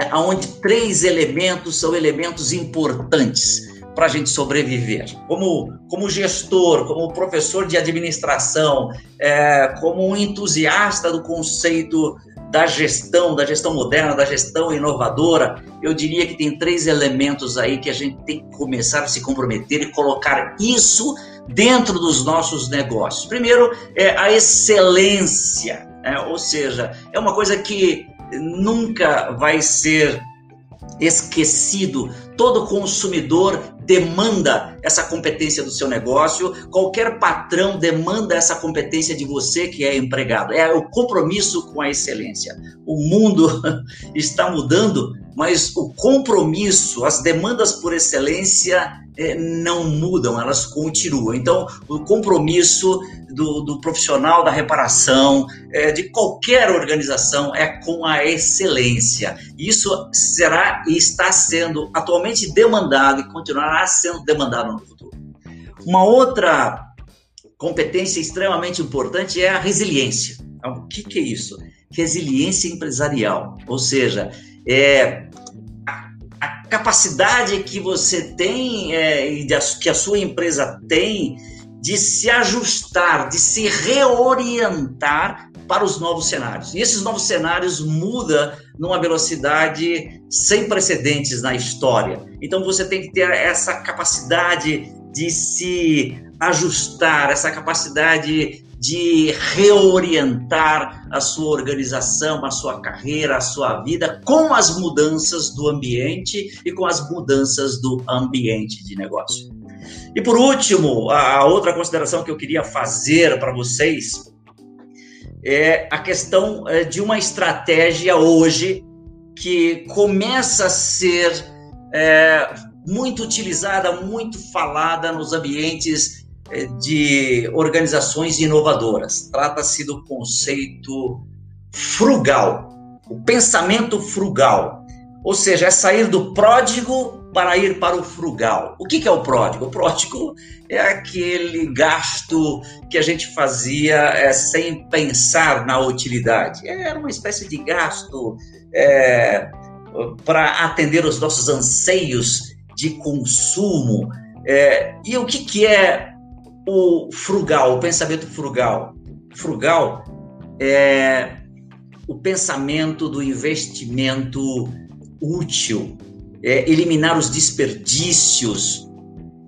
é, onde três elementos são elementos importantes para a gente sobreviver. Como, como gestor, como professor de administração, é, como um entusiasta do conceito da gestão, da gestão moderna, da gestão inovadora, eu diria que tem três elementos aí que a gente tem que começar a se comprometer e colocar isso dentro dos nossos negócios. Primeiro, é a excelência, né? ou seja, é uma coisa que nunca vai ser esquecido. Todo consumidor demanda essa competência do seu negócio, qualquer patrão demanda essa competência de você que é empregado. É o compromisso com a excelência. O mundo está mudando, mas o compromisso, as demandas por excelência não mudam, elas continuam. Então, o compromisso do, do profissional da reparação, é, de qualquer organização, é com a excelência. Isso será e está sendo atualmente demandado e continuará sendo demandado no futuro. Uma outra competência extremamente importante é a resiliência. Então, o que, que é isso? Resiliência empresarial, ou seja, é capacidade que você tem é, e que a sua empresa tem de se ajustar, de se reorientar para os novos cenários. E esses novos cenários mudam numa velocidade sem precedentes na história. Então você tem que ter essa capacidade de se ajustar, essa capacidade de reorientar a sua organização, a sua carreira, a sua vida com as mudanças do ambiente e com as mudanças do ambiente de negócio. E por último, a outra consideração que eu queria fazer para vocês é a questão é, de uma estratégia hoje que começa a ser é, muito utilizada, muito falada nos ambientes de organizações inovadoras. Trata-se do conceito frugal, o pensamento frugal. Ou seja, é sair do pródigo para ir para o frugal. O que é o pródigo? O pródigo é aquele gasto que a gente fazia é, sem pensar na utilidade. Era uma espécie de gasto é, para atender os nossos anseios de consumo. É, e o que, que é o frugal, o pensamento frugal. Frugal é o pensamento do investimento útil, é eliminar os desperdícios,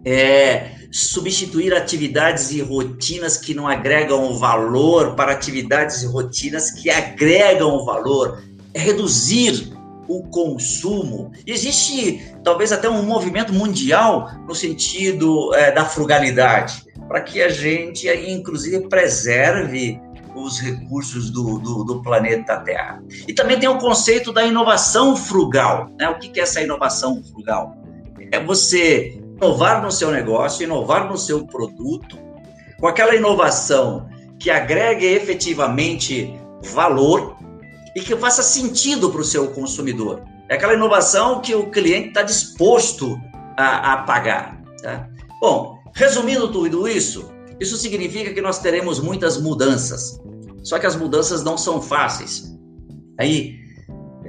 é substituir atividades e rotinas que não agregam valor para atividades e rotinas que agregam valor, é reduzir o consumo. Existe talvez até um movimento mundial no sentido é, da frugalidade para que a gente, inclusive, preserve os recursos do, do, do, planeta Terra. E também tem o conceito da inovação frugal. Né? O que é essa inovação frugal? É você inovar no seu negócio, inovar no seu produto, com aquela inovação que agregue efetivamente valor e que faça sentido para o seu consumidor. É aquela inovação que o cliente está disposto a, a pagar. Tá? Bom, Resumindo tudo isso, isso significa que nós teremos muitas mudanças. Só que as mudanças não são fáceis. Aí,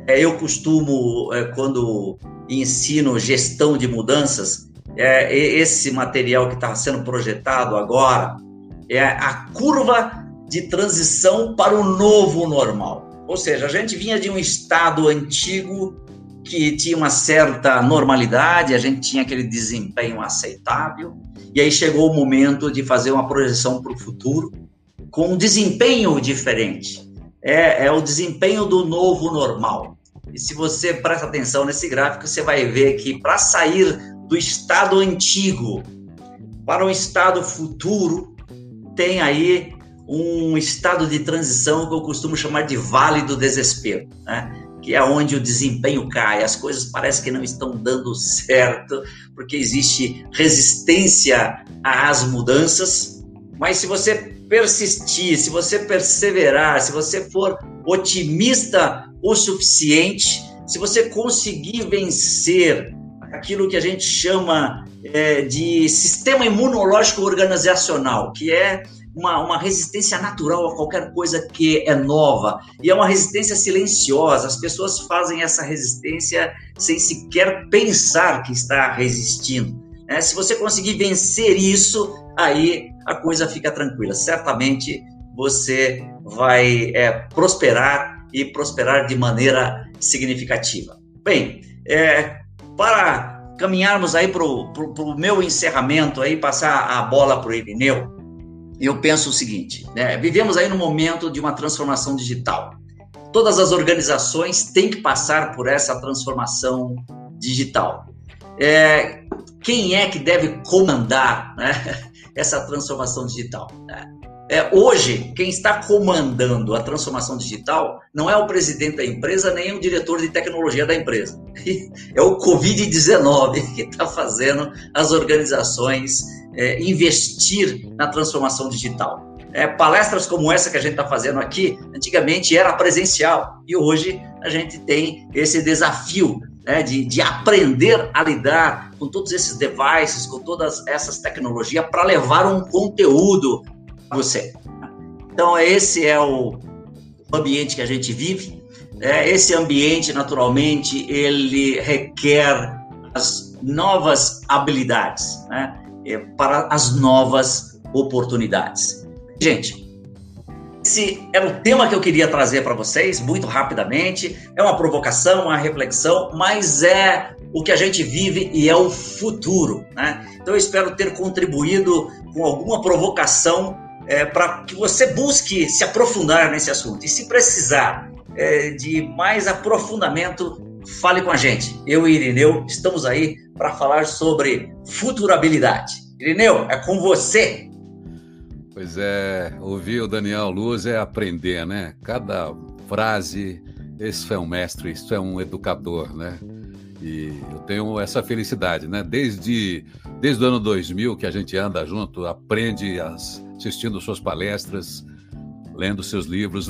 é, eu costumo, é, quando ensino gestão de mudanças, é, esse material que está sendo projetado agora é a curva de transição para o novo normal. Ou seja, a gente vinha de um estado antigo que tinha uma certa normalidade, a gente tinha aquele desempenho aceitável, e aí chegou o momento de fazer uma projeção para o futuro com um desempenho diferente. É, é o desempenho do novo normal. E se você presta atenção nesse gráfico, você vai ver que para sair do estado antigo para um estado futuro, tem aí um estado de transição que eu costumo chamar de vale do desespero. Né? Que é onde o desempenho cai, as coisas parecem que não estão dando certo, porque existe resistência às mudanças. Mas se você persistir, se você perseverar, se você for otimista o suficiente, se você conseguir vencer aquilo que a gente chama é, de sistema imunológico organizacional, que é uma, uma resistência natural a qualquer coisa que é nova. E é uma resistência silenciosa. As pessoas fazem essa resistência sem sequer pensar que está resistindo. É, se você conseguir vencer isso, aí a coisa fica tranquila. Certamente você vai é, prosperar e prosperar de maneira significativa. Bem, é, para caminharmos aí para o meu encerramento, aí passar a bola para o Irineu, eu penso o seguinte: né? vivemos aí no momento de uma transformação digital. Todas as organizações têm que passar por essa transformação digital. É, quem é que deve comandar né, essa transformação digital? Né? É, hoje, quem está comandando a transformação digital não é o presidente da empresa, nem o diretor de tecnologia da empresa. É o Covid-19 que está fazendo as organizações é, investir na transformação digital. É, palestras como essa que a gente está fazendo aqui, antigamente era presencial e hoje a gente tem esse desafio né, de, de aprender a lidar com todos esses devices, com todas essas tecnologias para levar um conteúdo você. Então, esse é o ambiente que a gente vive. É, esse ambiente, naturalmente, ele requer as novas habilidades né, é, para as novas oportunidades. Gente, esse era o tema que eu queria trazer para vocês, muito rapidamente. É uma provocação, uma reflexão, mas é o que a gente vive e é o futuro. Né? Então, eu espero ter contribuído com alguma provocação é, para que você busque se aprofundar nesse assunto. E se precisar é, de mais aprofundamento, fale com a gente. Eu e Irineu estamos aí para falar sobre futurabilidade. Irineu, é com você. Pois é, ouvir o Daniel Luz é aprender, né? Cada frase, esse é um mestre, isso é um educador, né? E eu tenho essa felicidade, né? Desde, desde o ano 2000 que a gente anda junto, aprende as, assistindo suas palestras, lendo seus livros,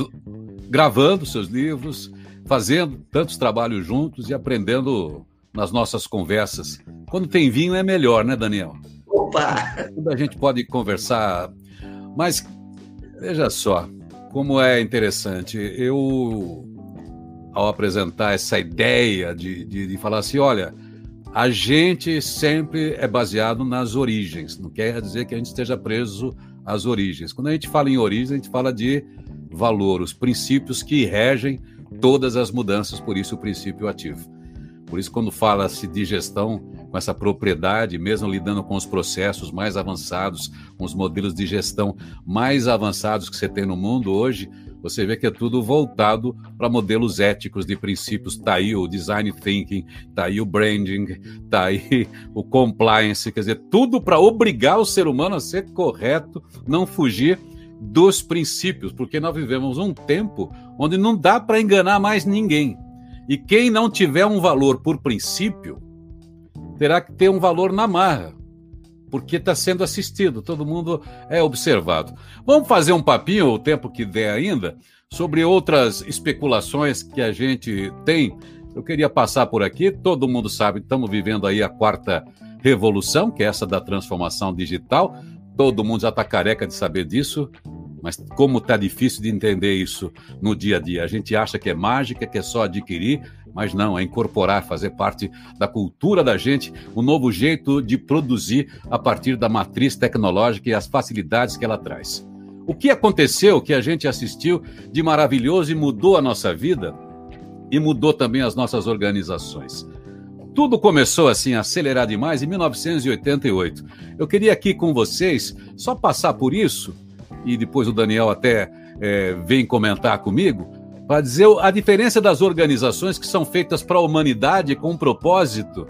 gravando seus livros, fazendo tantos trabalhos juntos e aprendendo nas nossas conversas. Quando tem vinho é melhor, né, Daniel? Opa! Quando a gente pode conversar. Mas veja só como é interessante. Eu, ao apresentar essa ideia de, de, de falar assim, olha, a gente sempre é baseado nas origens. Não quer dizer que a gente esteja preso as origens. Quando a gente fala em origem, a gente fala de valor, os princípios que regem todas as mudanças, por isso o princípio ativo. Por isso, quando fala-se de gestão com essa propriedade, mesmo lidando com os processos mais avançados, com os modelos de gestão mais avançados que você tem no mundo hoje, você vê que é tudo voltado para modelos éticos de princípios. Está aí o design thinking, está aí o branding, está aí o compliance, quer dizer, tudo para obrigar o ser humano a ser correto, não fugir dos princípios, porque nós vivemos um tempo onde não dá para enganar mais ninguém. E quem não tiver um valor por princípio, terá que ter um valor na marra porque está sendo assistido, todo mundo é observado. Vamos fazer um papinho, o tempo que der ainda, sobre outras especulações que a gente tem. Eu queria passar por aqui, todo mundo sabe, estamos vivendo aí a quarta revolução, que é essa da transformação digital. Todo mundo já está careca de saber disso, mas como está difícil de entender isso no dia a dia. A gente acha que é mágica, que é só adquirir, mas não, é incorporar, fazer parte da cultura da gente, um novo jeito de produzir a partir da matriz tecnológica e as facilidades que ela traz. O que aconteceu, que a gente assistiu de maravilhoso e mudou a nossa vida e mudou também as nossas organizações. Tudo começou assim a acelerar demais em 1988. Eu queria aqui com vocês só passar por isso, e depois o Daniel até é, vem comentar comigo, para dizer a diferença das organizações que são feitas para a humanidade com um propósito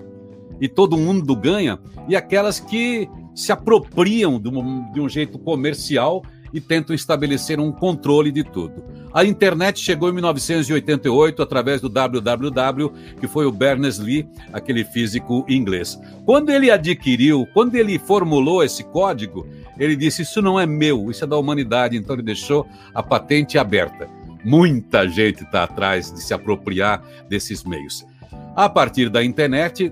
e todo mundo ganha, e aquelas que se apropriam de um, de um jeito comercial e tentam estabelecer um controle de tudo. A internet chegou em 1988 através do www, que foi o Berners-Lee, aquele físico inglês. Quando ele adquiriu, quando ele formulou esse código, ele disse: Isso não é meu, isso é da humanidade. Então ele deixou a patente aberta. Muita gente está atrás de se apropriar desses meios. A partir da internet,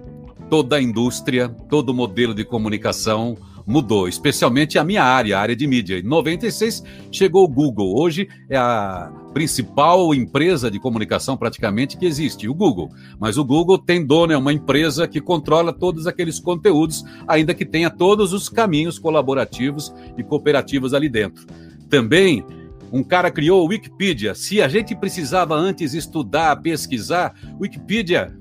toda a indústria, todo o modelo de comunicação mudou, especialmente a minha área, a área de mídia. Em 96 chegou o Google. Hoje é a principal empresa de comunicação praticamente que existe, o Google. Mas o Google tem dono, é uma empresa que controla todos aqueles conteúdos, ainda que tenha todos os caminhos colaborativos e cooperativos ali dentro. Também um cara criou o Wikipedia. Se a gente precisava antes estudar, pesquisar, Wikipedia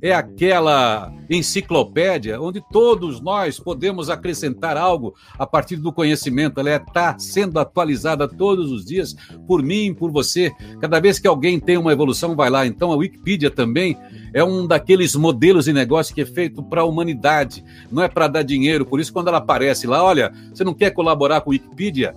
é aquela enciclopédia onde todos nós podemos acrescentar algo a partir do conhecimento. Ela está sendo atualizada todos os dias por mim, por você. Cada vez que alguém tem uma evolução, vai lá. Então a Wikipedia também é um daqueles modelos de negócio que é feito para a humanidade, não é para dar dinheiro. Por isso, quando ela aparece lá, olha, você não quer colaborar com a Wikipedia?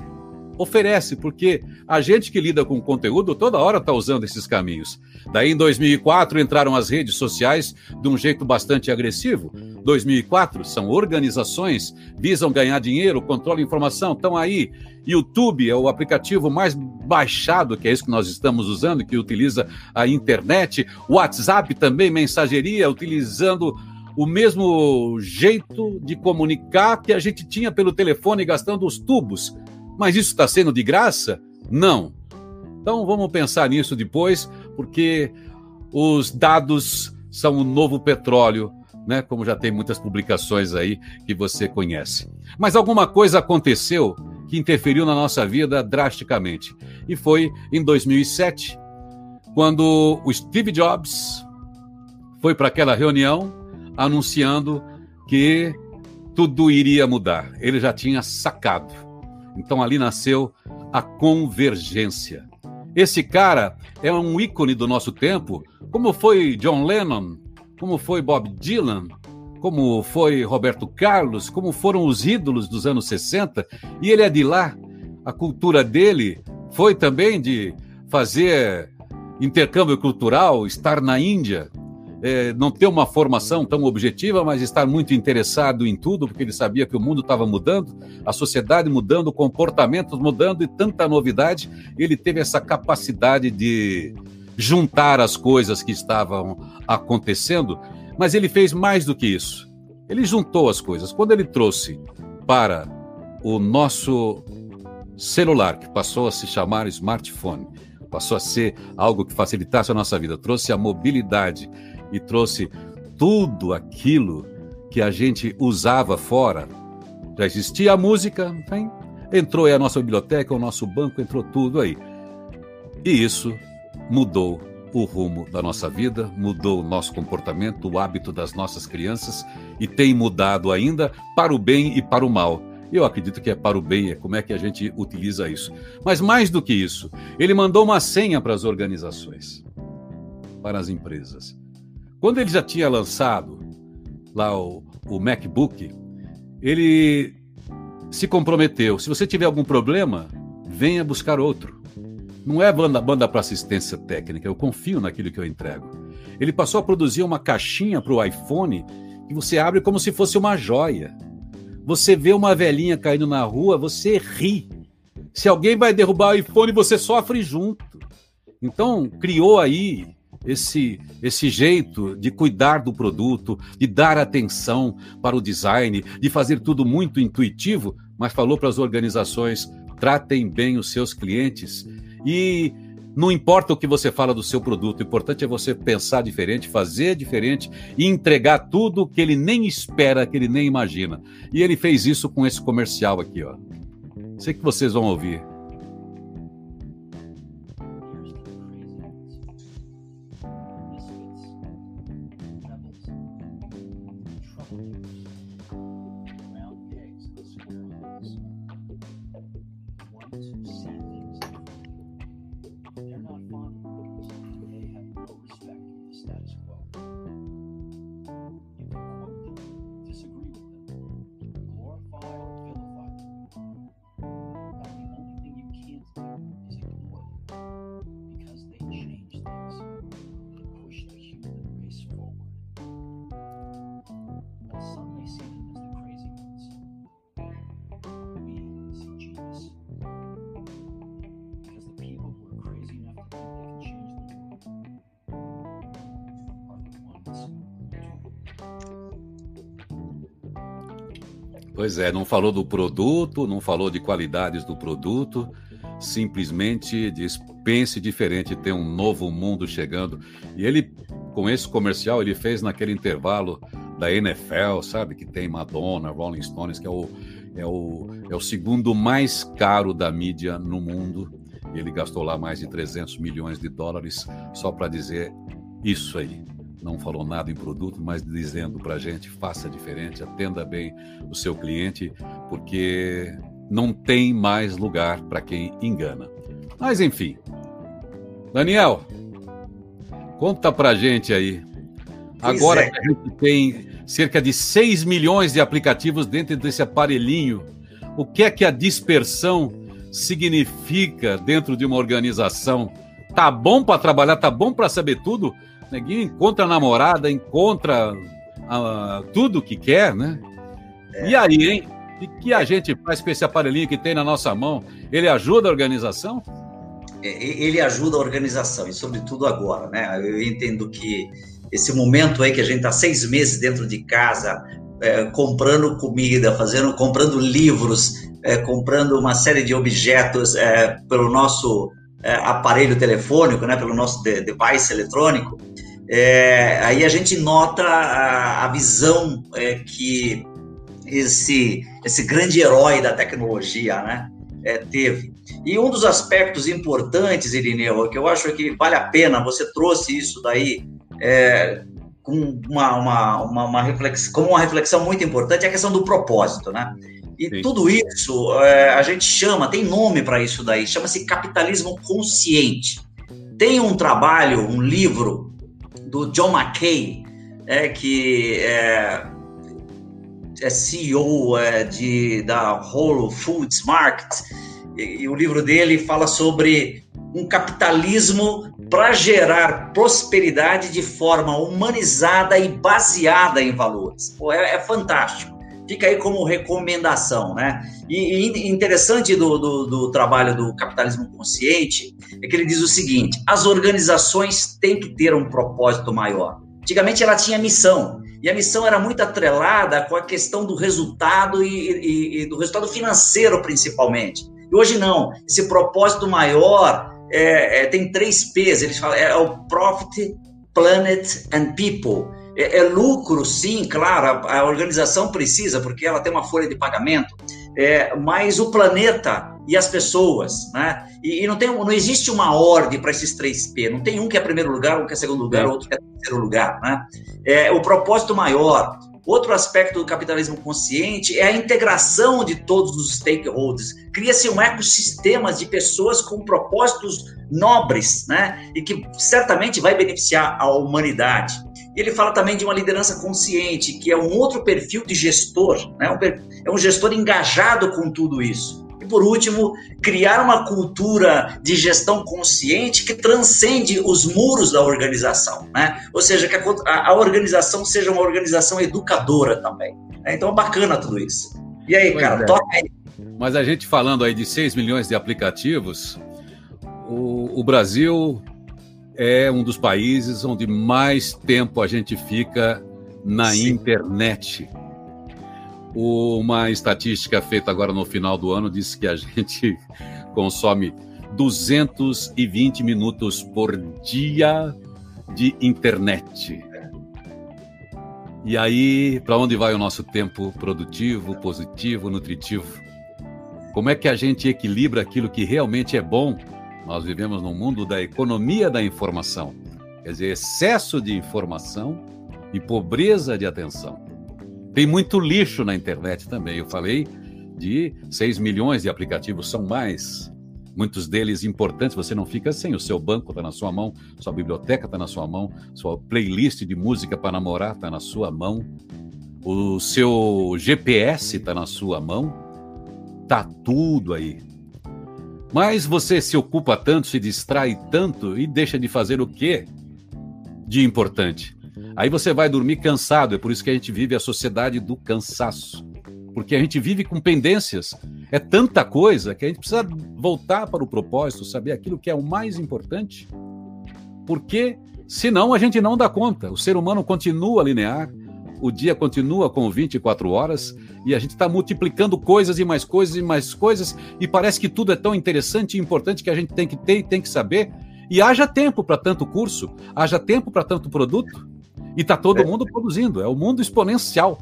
Oferece, porque a gente que lida com conteúdo toda hora está usando esses caminhos. Daí, em 2004, entraram as redes sociais de um jeito bastante agressivo. 2004 são organizações, visam ganhar dinheiro, controlam informação, estão aí. YouTube é o aplicativo mais baixado, que é isso que nós estamos usando, que utiliza a internet. WhatsApp também, mensageria, utilizando o mesmo jeito de comunicar que a gente tinha pelo telefone, gastando os tubos mas isso está sendo de graça? Não. Então vamos pensar nisso depois, porque os dados são o novo petróleo, né? Como já tem muitas publicações aí que você conhece. Mas alguma coisa aconteceu que interferiu na nossa vida drasticamente. E foi em 2007, quando o Steve Jobs foi para aquela reunião anunciando que tudo iria mudar. Ele já tinha sacado então ali nasceu a convergência. Esse cara é um ícone do nosso tempo, como foi John Lennon, como foi Bob Dylan, como foi Roberto Carlos, como foram os ídolos dos anos 60, e ele é de lá. A cultura dele foi também de fazer intercâmbio cultural, estar na Índia, é, não ter uma formação tão objetiva, mas estar muito interessado em tudo, porque ele sabia que o mundo estava mudando, a sociedade mudando, comportamentos mudando e tanta novidade. Ele teve essa capacidade de juntar as coisas que estavam acontecendo, mas ele fez mais do que isso. Ele juntou as coisas. Quando ele trouxe para o nosso celular, que passou a se chamar smartphone, passou a ser algo que facilitasse a nossa vida, trouxe a mobilidade e trouxe tudo aquilo que a gente usava fora. Já existia a música, hein? entrou aí a nossa biblioteca, o nosso banco, entrou tudo aí. E isso mudou o rumo da nossa vida, mudou o nosso comportamento, o hábito das nossas crianças e tem mudado ainda para o bem e para o mal. Eu acredito que é para o bem, é como é que a gente utiliza isso. Mas mais do que isso, ele mandou uma senha para as organizações, para as empresas. Quando ele já tinha lançado lá o, o MacBook, ele se comprometeu. Se você tiver algum problema, venha buscar outro. Não é banda, banda para assistência técnica, eu confio naquilo que eu entrego. Ele passou a produzir uma caixinha para o iPhone que você abre como se fosse uma joia. Você vê uma velhinha caindo na rua, você ri. Se alguém vai derrubar o iPhone, você sofre junto. Então, criou aí esse, esse jeito de cuidar do produto, de dar atenção para o design, de fazer tudo muito intuitivo, mas falou para as organizações: tratem bem os seus clientes e não importa o que você fala do seu produto, o importante é você pensar diferente, fazer diferente e entregar tudo que ele nem espera, que ele nem imagina. E ele fez isso com esse comercial aqui, ó. Sei que vocês vão ouvir. Pois é, não falou do produto, não falou de qualidades do produto, simplesmente diz pense diferente, tem um novo mundo chegando. E ele, com esse comercial, ele fez naquele intervalo da NFL, sabe, que tem Madonna, Rolling Stones, que é o, é o, é o segundo mais caro da mídia no mundo. Ele gastou lá mais de 300 milhões de dólares só para dizer isso aí. Não falou nada em produto, mas dizendo para a gente: faça diferente, atenda bem o seu cliente, porque não tem mais lugar para quem engana. Mas enfim. Daniel, conta para a gente aí. Agora é. que a gente tem cerca de 6 milhões de aplicativos dentro desse aparelhinho, o que é que a dispersão significa dentro de uma organização? Tá bom para trabalhar, tá bom para saber tudo? Neguinho encontra a namorada, encontra uh, tudo que quer, né? É. E aí, hein? O que a gente faz com esse aparelhinho que tem na nossa mão? Ele ajuda a organização? É, ele ajuda a organização, e sobretudo agora, né? Eu entendo que esse momento aí que a gente está seis meses dentro de casa, é, comprando comida, fazendo, comprando livros, é, comprando uma série de objetos é, pelo nosso é, aparelho telefônico, né, pelo nosso de, device eletrônico, é, aí a gente nota a, a visão é, que esse, esse grande herói da tecnologia né, teve. E um dos aspectos importantes, Irineu, que eu acho que vale a pena, você trouxe isso daí é, com uma, uma, uma, uma reflexão, como uma reflexão muito importante, é a questão do propósito, né? E Sim. tudo isso é, a gente chama, tem nome para isso daí, chama-se capitalismo consciente. Tem um trabalho, um livro do John McKay, é, que é, é CEO é, de, da Whole Foods Market, e, e o livro dele fala sobre um capitalismo para gerar prosperidade de forma humanizada e baseada em valores. Pô, é, é, fantástico. Fica aí como recomendação, né? E, e interessante do, do, do, trabalho do capitalismo consciente é que ele diz o seguinte: as organizações têm que ter um propósito maior. Antigamente ela tinha missão, e a missão era muito atrelada com a questão do resultado e, e, e do resultado financeiro, principalmente. E hoje não. Esse propósito maior é, é, tem três P's, eles falam, é, o Profit, Planet and People. É, é lucro, sim, claro, a, a, organização precisa, porque ela tem uma folha de pagamento, é, mas o planeta e as pessoas, né? E, e não, tem, não existe uma ordem para esses três P, não tem um que é primeiro lugar, um que é segundo lugar, é. outro que é terceiro lugar, né? É, o propósito maior, Outro aspecto do capitalismo consciente é a integração de todos os stakeholders. Cria-se um ecossistema de pessoas com propósitos nobres, né? E que certamente vai beneficiar a humanidade. Ele fala também de uma liderança consciente, que é um outro perfil de gestor, né? é um gestor engajado com tudo isso por último, criar uma cultura de gestão consciente que transcende os muros da organização, né? Ou seja, que a, a organização seja uma organização educadora também. Né? Então, é bacana tudo isso. E aí, pois cara, é. toca aí. Mas a gente falando aí de 6 milhões de aplicativos, o, o Brasil é um dos países onde mais tempo a gente fica na Sim. internet. Uma estatística feita agora no final do ano disse que a gente consome 220 minutos por dia de internet. E aí, para onde vai o nosso tempo produtivo, positivo, nutritivo? Como é que a gente equilibra aquilo que realmente é bom? Nós vivemos num mundo da economia da informação, quer dizer, excesso de informação e pobreza de atenção. Tem muito lixo na internet também. Eu falei de 6 milhões de aplicativos, são mais. Muitos deles importantes, você não fica sem. O seu banco está na sua mão, sua biblioteca está na sua mão, sua playlist de música para namorar está na sua mão, o seu GPS está na sua mão, tá tudo aí. Mas você se ocupa tanto, se distrai tanto e deixa de fazer o quê de importante? Aí você vai dormir cansado, é por isso que a gente vive a sociedade do cansaço. Porque a gente vive com pendências. É tanta coisa que a gente precisa voltar para o propósito, saber aquilo que é o mais importante. Porque senão a gente não dá conta. O ser humano continua linear, o dia continua com 24 horas e a gente está multiplicando coisas e mais coisas e mais coisas e parece que tudo é tão interessante e importante que a gente tem que ter e tem que saber. E haja tempo para tanto curso, haja tempo para tanto produto. E está todo é. mundo produzindo, é o mundo exponencial.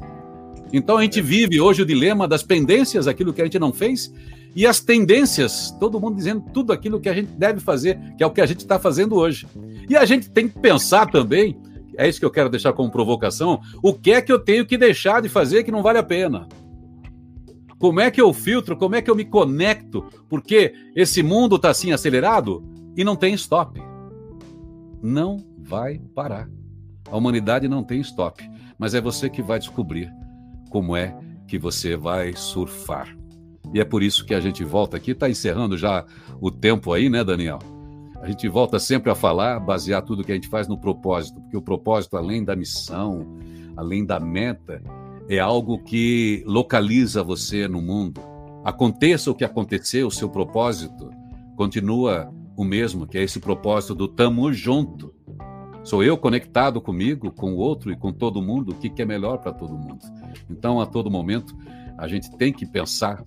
Então a gente vive hoje o dilema das pendências, aquilo que a gente não fez, e as tendências, todo mundo dizendo tudo aquilo que a gente deve fazer, que é o que a gente está fazendo hoje. E a gente tem que pensar também, é isso que eu quero deixar como provocação. O que é que eu tenho que deixar de fazer que não vale a pena? Como é que eu filtro? Como é que eu me conecto? Porque esse mundo está assim acelerado e não tem stop. Não vai parar. A humanidade não tem stop. Mas é você que vai descobrir como é que você vai surfar. E é por isso que a gente volta aqui, está encerrando já o tempo aí, né, Daniel? A gente volta sempre a falar, basear tudo que a gente faz no propósito, porque o propósito, além da missão, além da meta, é algo que localiza você no mundo. Aconteça o que acontecer, o seu propósito continua o mesmo, que é esse propósito do tamo junto. Sou eu conectado comigo, com o outro e com todo mundo, o que, é melhor para todo mundo. Então, a todo momento, a gente tem que pensar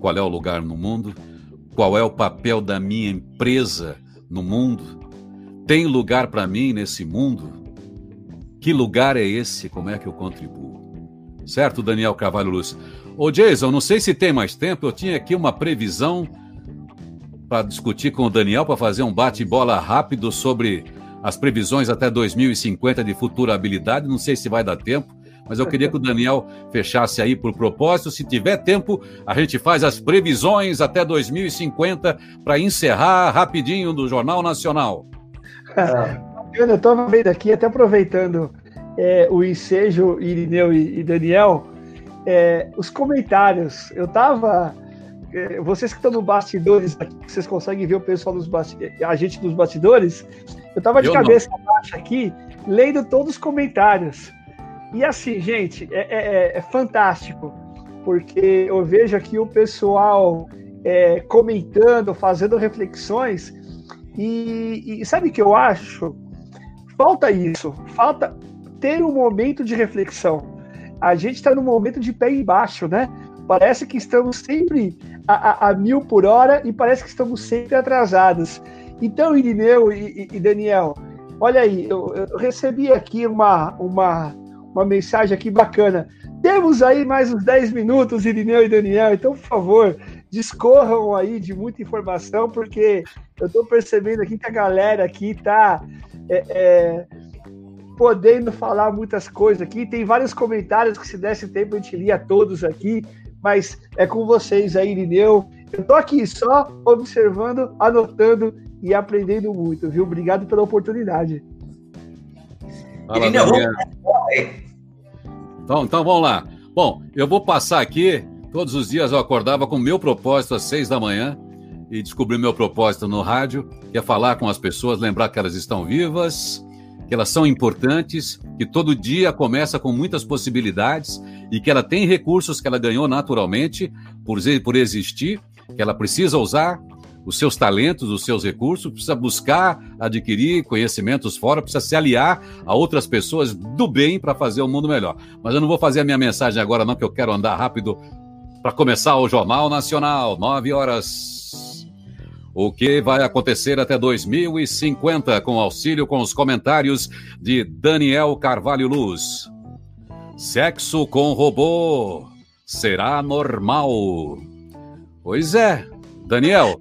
qual é o lugar no mundo, qual é o papel da minha empresa no mundo? Tem lugar para mim nesse mundo? Que lugar é esse? Como é que eu contribuo? Certo, Daniel Carvalho Luz? Ô Jason, não sei se tem mais tempo, eu tinha aqui uma previsão para discutir com o Daniel, para fazer um bate-bola rápido sobre as previsões até 2050 de futurabilidade. Não sei se vai dar tempo, mas eu queria que o Daniel fechasse aí por propósito. Se tiver tempo, a gente faz as previsões até 2050 para encerrar rapidinho do Jornal Nacional. eu estou vendo aqui, até aproveitando é, o ensejo, Irineu e, e Daniel, é, os comentários. Eu estava. É, vocês que estão no bastidores aqui, vocês conseguem ver o pessoal dos bastidores, a gente dos bastidores. Eu estava de eu cabeça baixa aqui, lendo todos os comentários. E assim, gente, é, é, é, é fantástico, porque eu vejo aqui o pessoal é, comentando, fazendo reflexões, e, e sabe o que eu acho? Falta isso, falta ter um momento de reflexão. A gente está num momento de pé embaixo, né? Parece que estamos sempre a, a, a, mil por hora e parece que estamos sempre atrasados. Então, Irineu e, e Daniel, olha aí, eu, eu, recebi aqui uma, uma, uma mensagem aqui bacana. Temos aí mais uns 10 minutos, Irineu e Daniel, então, por favor, discorram aí de muita informação, porque eu estou percebendo aqui que a galera aqui está é, é, podendo falar muitas coisas aqui. Tem vários comentários que, se desse tempo, a gente lia todos aqui, mas é com vocês aí, Irineu. Eu estou aqui só observando, anotando e aprendendo muito, viu? Obrigado pela oportunidade. Fala, Irineu, então, então vamos lá. Bom, eu vou passar aqui. Todos os dias eu acordava com o meu propósito às seis da manhã e descobri meu propósito no rádio, que é falar com as pessoas, lembrar que elas estão vivas, que elas são importantes, que todo dia começa com muitas possibilidades e que ela tem recursos que ela ganhou naturalmente por, por existir, que ela precisa usar os seus talentos, os seus recursos, precisa buscar adquirir conhecimentos fora, precisa se aliar a outras pessoas do bem para fazer o mundo melhor. Mas eu não vou fazer a minha mensagem agora, não, que eu quero andar rápido para começar o Jornal Nacional, nove horas. O que vai acontecer até 2050, com auxílio com os comentários de Daniel Carvalho Luz. Sexo com robô será normal. Pois é, Daniel,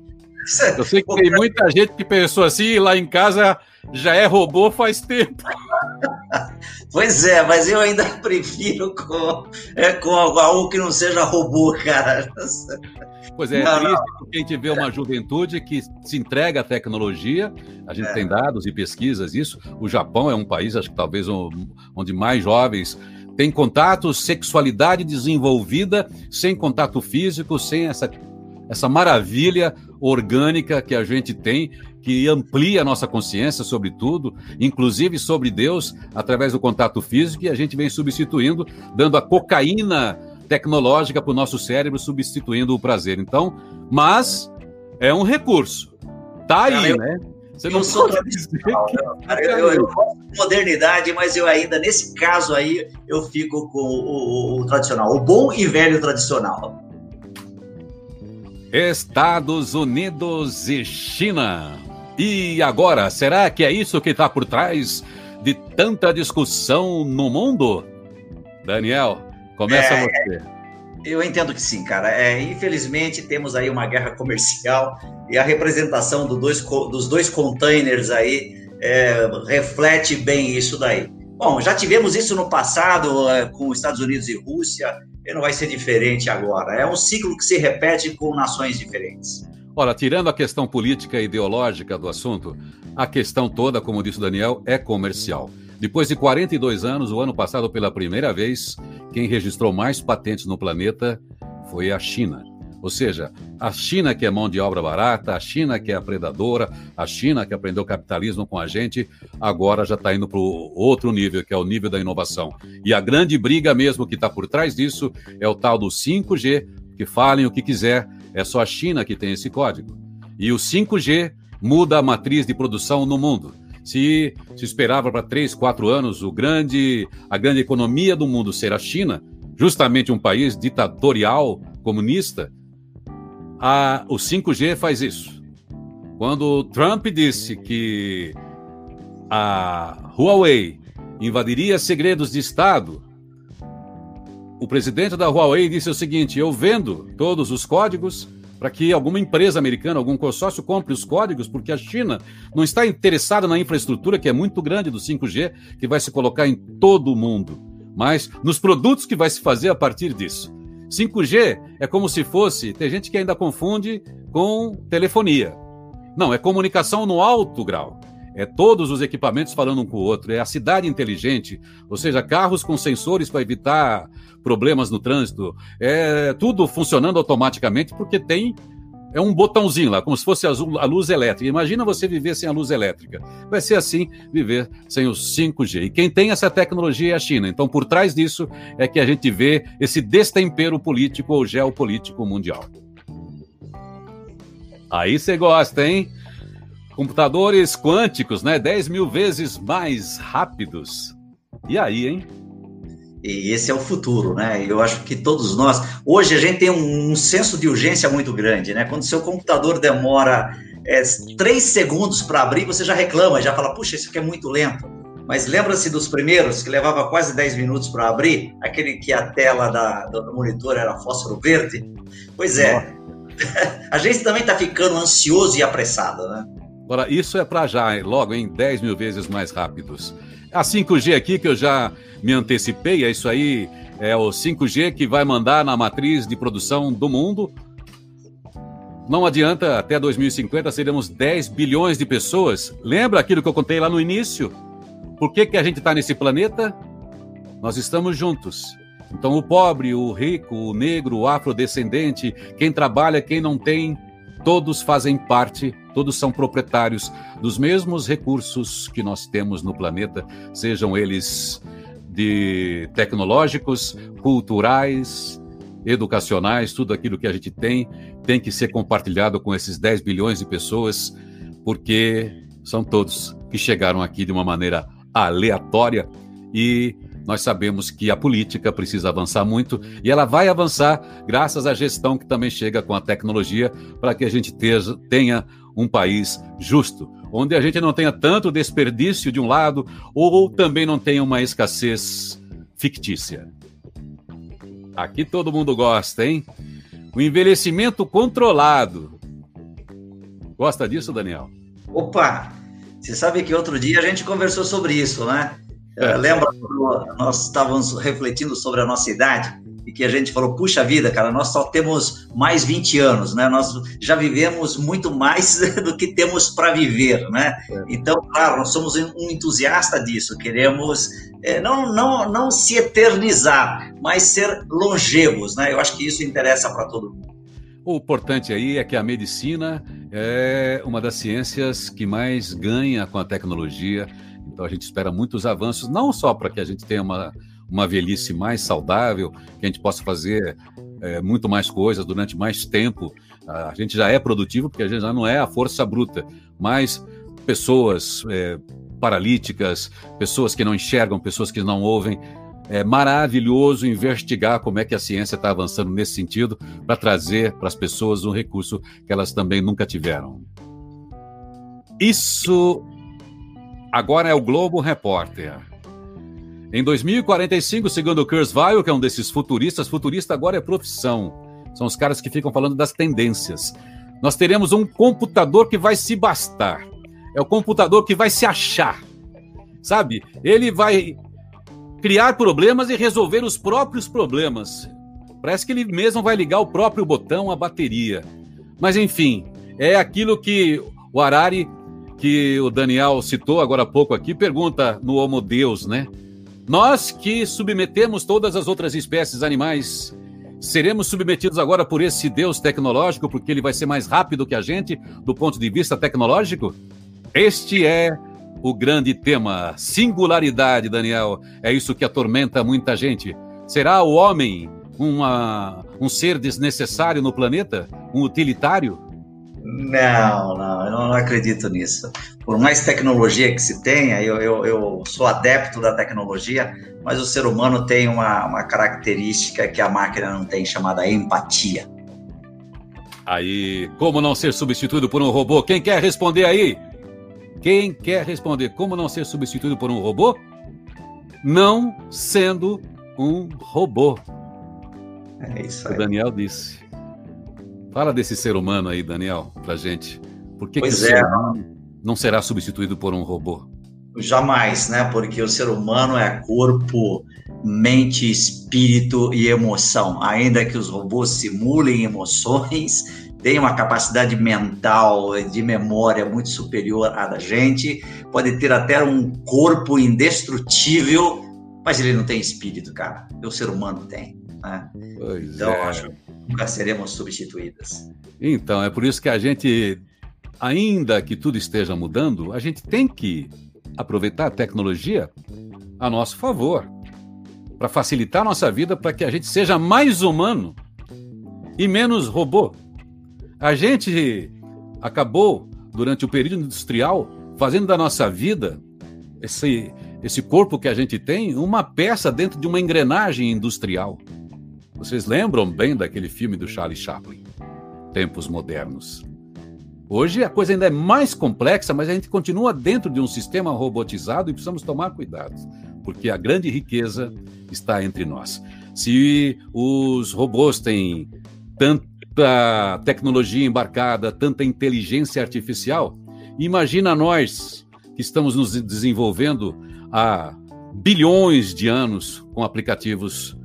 eu sei que tem muita gente que pensou assim, lá em casa já é robô faz tempo. Pois é, mas eu ainda prefiro com, é, com algo que não seja robô, cara. Pois é, é não, triste porque a gente vê uma juventude que se entrega à tecnologia, a gente é. tem dados e pesquisas isso. O Japão é um país, acho que talvez onde mais jovens têm contato, sexualidade desenvolvida, sem contato físico, sem essa, essa maravilha orgânica que a gente tem, que amplia a nossa consciência sobre tudo, inclusive sobre Deus, através do contato físico, e a gente vem substituindo, dando a cocaína tecnológica para o nosso cérebro, substituindo o prazer. Então, mas é um recurso. Tá aí, eu, né? Você não sou tradicional, que... cara, eu, eu, gosto de modernidade, mas eu ainda, nesse caso aí, eu fico com o, o, o tradicional, o bom e velho tradicional. Estados Unidos e China. E agora, será que é isso que está por trás de tanta discussão no mundo? Daniel, começa é, você. Eu entendo que sim, cara. É, infelizmente, temos aí uma guerra comercial e a representação do dois, dos dois containers aí é, reflete bem isso daí. Bom, já tivemos isso no passado é, com Estados Unidos e Rússia, e não vai ser diferente agora. É um ciclo que se repete com nações diferentes. Ora, tirando a questão política e ideológica do assunto, a questão toda, como disse o Daniel, é comercial. Depois de 42 anos, o ano passado, pela primeira vez, quem registrou mais patentes no planeta foi a China. Ou seja, a China que é mão de obra barata, a China que é a predadora, a China que aprendeu capitalismo com a gente, agora já está indo para o outro nível, que é o nível da inovação. E a grande briga mesmo que está por trás disso é o tal do 5G, que falem o que quiser, é só a China que tem esse código. E o 5G muda a matriz de produção no mundo. Se se esperava para três, quatro anos o grande, a grande economia do mundo ser a China, justamente um país ditatorial, comunista, a, o 5G faz isso. Quando Trump disse que a Huawei invadiria segredos de Estado, o presidente da Huawei disse o seguinte: eu vendo todos os códigos para que alguma empresa americana, algum consórcio compre os códigos, porque a China não está interessada na infraestrutura que é muito grande do 5G, que vai se colocar em todo o mundo, mas nos produtos que vai se fazer a partir disso. 5G é como se fosse, tem gente que ainda confunde com telefonia. Não, é comunicação no alto grau é todos os equipamentos falando um com o outro, é a cidade inteligente, ou seja, carros com sensores para evitar problemas no trânsito, é tudo funcionando automaticamente porque tem é um botãozinho lá, como se fosse a luz elétrica. Imagina você viver sem a luz elétrica. Vai ser assim viver sem o 5G. E quem tem essa tecnologia é a China. Então, por trás disso é que a gente vê esse destempero político ou geopolítico mundial. Aí você gosta, hein? Computadores quânticos, né? 10 mil vezes mais rápidos. E aí, hein? E esse é o futuro, né? Eu acho que todos nós. Hoje a gente tem um, um senso de urgência muito grande, né? Quando seu computador demora é, três segundos para abrir, você já reclama, já fala, puxa, isso aqui é muito lento. Mas lembra-se dos primeiros, que levava quase 10 minutos para abrir, aquele que a tela da, do monitor era fósforo verde? Pois é. a gente também está ficando ansioso e apressado, né? Agora, isso é para já, logo em 10 mil vezes mais rápidos. A 5G aqui, que eu já me antecipei, é isso aí, é o 5G que vai mandar na matriz de produção do mundo. Não adianta, até 2050 seremos 10 bilhões de pessoas. Lembra aquilo que eu contei lá no início? Por que, que a gente está nesse planeta? Nós estamos juntos. Então, o pobre, o rico, o negro, o afrodescendente, quem trabalha, quem não tem, todos fazem parte, todos são proprietários dos mesmos recursos que nós temos no planeta, sejam eles de tecnológicos, culturais, educacionais, tudo aquilo que a gente tem tem que ser compartilhado com esses 10 bilhões de pessoas, porque são todos que chegaram aqui de uma maneira aleatória e nós sabemos que a política precisa avançar muito e ela vai avançar graças à gestão que também chega com a tecnologia para que a gente tenha um país justo, onde a gente não tenha tanto desperdício de um lado ou também não tenha uma escassez fictícia. Aqui todo mundo gosta, hein? O envelhecimento controlado. Gosta disso, Daniel? Opa! Você sabe que outro dia a gente conversou sobre isso, né? É. Lembra quando nós estávamos refletindo sobre a nossa idade e que a gente falou, puxa vida, cara, nós só temos mais 20 anos, né? Nós já vivemos muito mais do que temos para viver, né? É. Então, claro, nós somos um entusiasta disso, queremos é, não, não, não se eternizar, mas ser longevos, né? Eu acho que isso interessa para todo mundo. O importante aí é que a medicina é uma das ciências que mais ganha com a tecnologia então a gente espera muitos avanços, não só para que a gente tenha uma, uma velhice mais saudável, que a gente possa fazer é, muito mais coisas durante mais tempo. A gente já é produtivo, porque a gente já não é a força bruta, mas pessoas é, paralíticas, pessoas que não enxergam, pessoas que não ouvem. É maravilhoso investigar como é que a ciência está avançando nesse sentido para trazer para as pessoas um recurso que elas também nunca tiveram. Isso Agora é o Globo Repórter. Em 2045, segundo Kurzweil, que é um desses futuristas, futurista agora é profissão. São os caras que ficam falando das tendências. Nós teremos um computador que vai se bastar. é o computador que vai se achar. Sabe? Ele vai criar problemas e resolver os próprios problemas. Parece que ele mesmo vai ligar o próprio botão, a bateria. Mas enfim, é aquilo que o Harari, que o Daniel citou agora há pouco aqui, pergunta no Homo Deus, né? Nós que submetemos todas as outras espécies animais, seremos submetidos agora por esse Deus tecnológico, porque ele vai ser mais rápido que a gente do ponto de vista tecnológico? Este é o grande tema. Singularidade, Daniel. É isso que atormenta muita gente. Será o homem uma, um ser desnecessário no planeta? Um utilitário? Não, não, eu não acredito nisso. Por mais tecnologia que se tenha, eu, eu, eu sou adepto da tecnologia, mas o ser humano tem uma, uma característica que a máquina não tem, chamada empatia. Aí, como não ser substituído por um robô? Quem quer responder aí? Quem quer responder como não ser substituído por um robô? Não sendo um robô. É isso aí. O Daniel disse. Fala desse ser humano aí, Daniel, pra gente. Por que, pois que o é. ser humano não será substituído por um robô? Jamais, né? Porque o ser humano é corpo, mente, espírito e emoção. Ainda que os robôs simulem emoções, têm uma capacidade mental de memória muito superior à da gente, pode ter até um corpo indestrutível, mas ele não tem espírito, cara. O ser humano tem. Né? Então, é. acho que nunca seremos substituídas. Então, é por isso que a gente, ainda que tudo esteja mudando, a gente tem que aproveitar a tecnologia a nosso favor, para facilitar a nossa vida, para que a gente seja mais humano e menos robô. A gente acabou, durante o período industrial, fazendo da nossa vida, esse, esse corpo que a gente tem, uma peça dentro de uma engrenagem industrial. Vocês lembram bem daquele filme do Charlie Chaplin, Tempos Modernos? Hoje a coisa ainda é mais complexa, mas a gente continua dentro de um sistema robotizado e precisamos tomar cuidado, porque a grande riqueza está entre nós. Se os robôs têm tanta tecnologia embarcada, tanta inteligência artificial, imagina nós que estamos nos desenvolvendo há bilhões de anos com aplicativos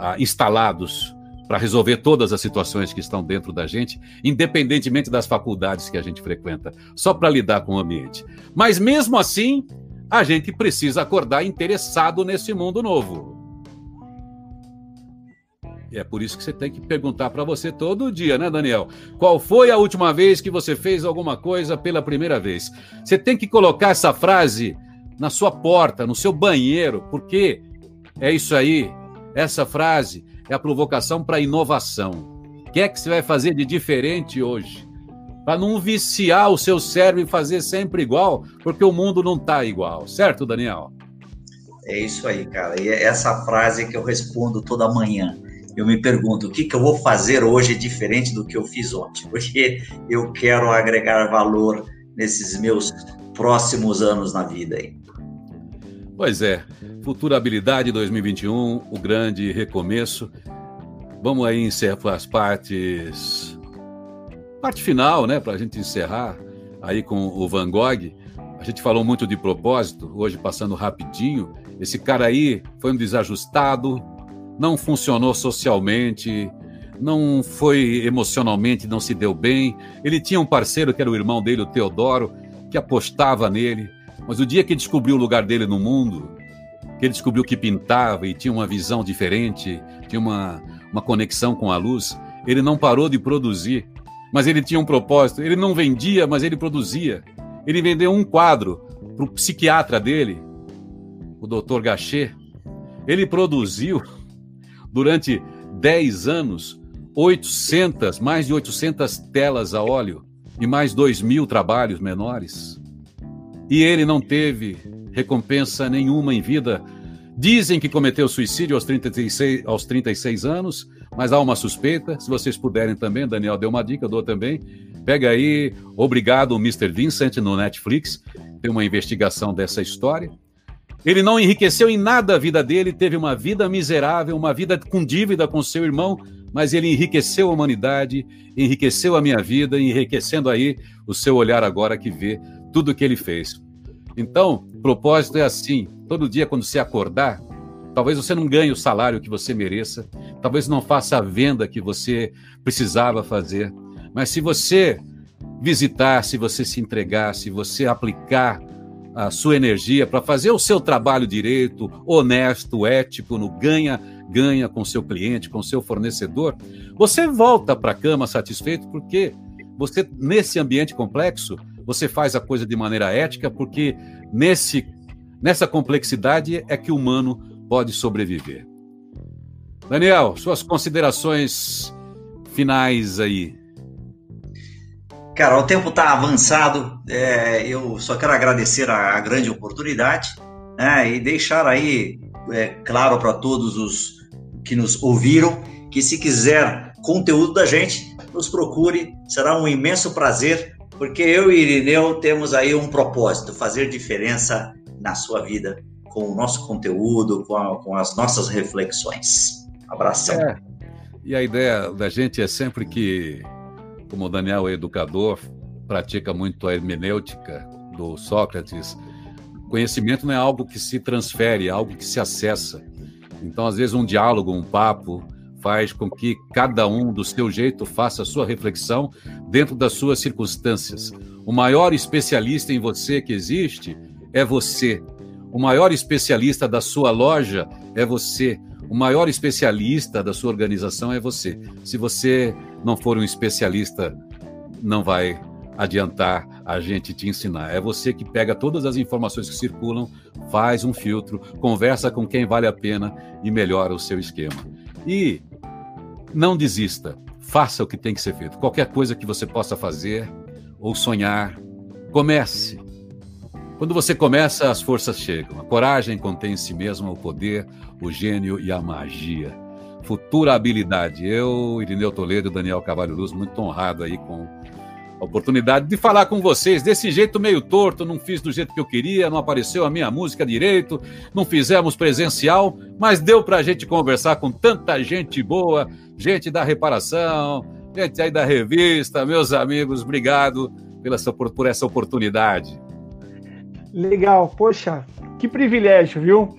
ah, instalados para resolver todas as situações que estão dentro da gente, independentemente das faculdades que a gente frequenta, só para lidar com o ambiente. Mas mesmo assim, a gente precisa acordar interessado nesse mundo novo. E é por isso que você tem que perguntar para você todo dia, né, Daniel? Qual foi a última vez que você fez alguma coisa pela primeira vez? Você tem que colocar essa frase na sua porta, no seu banheiro, porque é isso aí. Essa frase é a provocação para a inovação. O que é que você vai fazer de diferente hoje? Para não viciar o seu cérebro e fazer sempre igual, porque o mundo não está igual, certo, Daniel? É isso aí, cara. E é essa frase que eu respondo toda manhã. Eu me pergunto o que, que eu vou fazer hoje diferente do que eu fiz ontem, porque eu quero agregar valor nesses meus próximos anos na vida aí. Pois é, Futurabilidade 2021, o grande recomeço. Vamos aí encerrar as partes. Parte final, né, para a gente encerrar aí com o Van Gogh. A gente falou muito de propósito, hoje passando rapidinho. Esse cara aí foi um desajustado, não funcionou socialmente, não foi emocionalmente, não se deu bem. Ele tinha um parceiro que era o irmão dele, o Teodoro, que apostava nele. Mas o dia que descobriu o lugar dele no mundo, que ele descobriu que pintava e tinha uma visão diferente, tinha uma, uma conexão com a luz, ele não parou de produzir. Mas ele tinha um propósito. Ele não vendia, mas ele produzia. Ele vendeu um quadro para o psiquiatra dele, o Dr. Gachet. Ele produziu, durante 10 anos, 800, mais de 800 telas a óleo e mais 2 mil trabalhos menores. E ele não teve recompensa nenhuma em vida. Dizem que cometeu suicídio aos 36, aos 36 anos, mas há uma suspeita. Se vocês puderem também, Daniel deu uma dica, dou também. Pega aí Obrigado, Mr. Vincent, no Netflix. Tem uma investigação dessa história. Ele não enriqueceu em nada a vida dele, teve uma vida miserável, uma vida com dívida com seu irmão, mas ele enriqueceu a humanidade, enriqueceu a minha vida, enriquecendo aí o seu olhar agora que vê tudo que ele fez. Então, propósito é assim: todo dia quando você acordar, talvez você não ganhe o salário que você mereça, talvez não faça a venda que você precisava fazer, mas se você visitar, se você se entregar, se você aplicar a sua energia para fazer o seu trabalho direito, honesto, ético, no ganha ganha com seu cliente, com seu fornecedor, você volta para a cama satisfeito porque você nesse ambiente complexo, você faz a coisa de maneira ética porque nesse nessa complexidade é que o humano pode sobreviver. Daniel, suas considerações finais aí. Cara, o tempo está avançado. É, eu só quero agradecer a, a grande oportunidade né, e deixar aí é, claro para todos os que nos ouviram que se quiser conteúdo da gente, nos procure. Será um imenso prazer, porque eu e Irineu temos aí um propósito: fazer diferença na sua vida com o nosso conteúdo, com, a, com as nossas reflexões. Abração. É. E a ideia da gente é sempre que como o Daniel é educador, pratica muito a hermenêutica do Sócrates, conhecimento não é algo que se transfere, é algo que se acessa. Então, às vezes, um diálogo, um papo, faz com que cada um, do seu jeito, faça a sua reflexão dentro das suas circunstâncias. O maior especialista em você que existe é você. O maior especialista da sua loja é você. O maior especialista da sua organização é você. Se você não for um especialista, não vai adiantar a gente te ensinar. É você que pega todas as informações que circulam, faz um filtro, conversa com quem vale a pena e melhora o seu esquema. E não desista. Faça o que tem que ser feito. Qualquer coisa que você possa fazer ou sonhar, comece. Quando você começa, as forças chegam. A coragem contém em si mesma o poder, o gênio e a magia. Futura habilidade. Eu, Irineu Toledo, Daniel Cavalho Luz, muito honrado aí com a oportunidade de falar com vocês desse jeito meio torto, não fiz do jeito que eu queria, não apareceu a minha música direito, não fizemos presencial, mas deu para a gente conversar com tanta gente boa, gente da reparação, gente aí da revista, meus amigos, obrigado pela, por essa oportunidade. Legal, poxa, que privilégio, viu?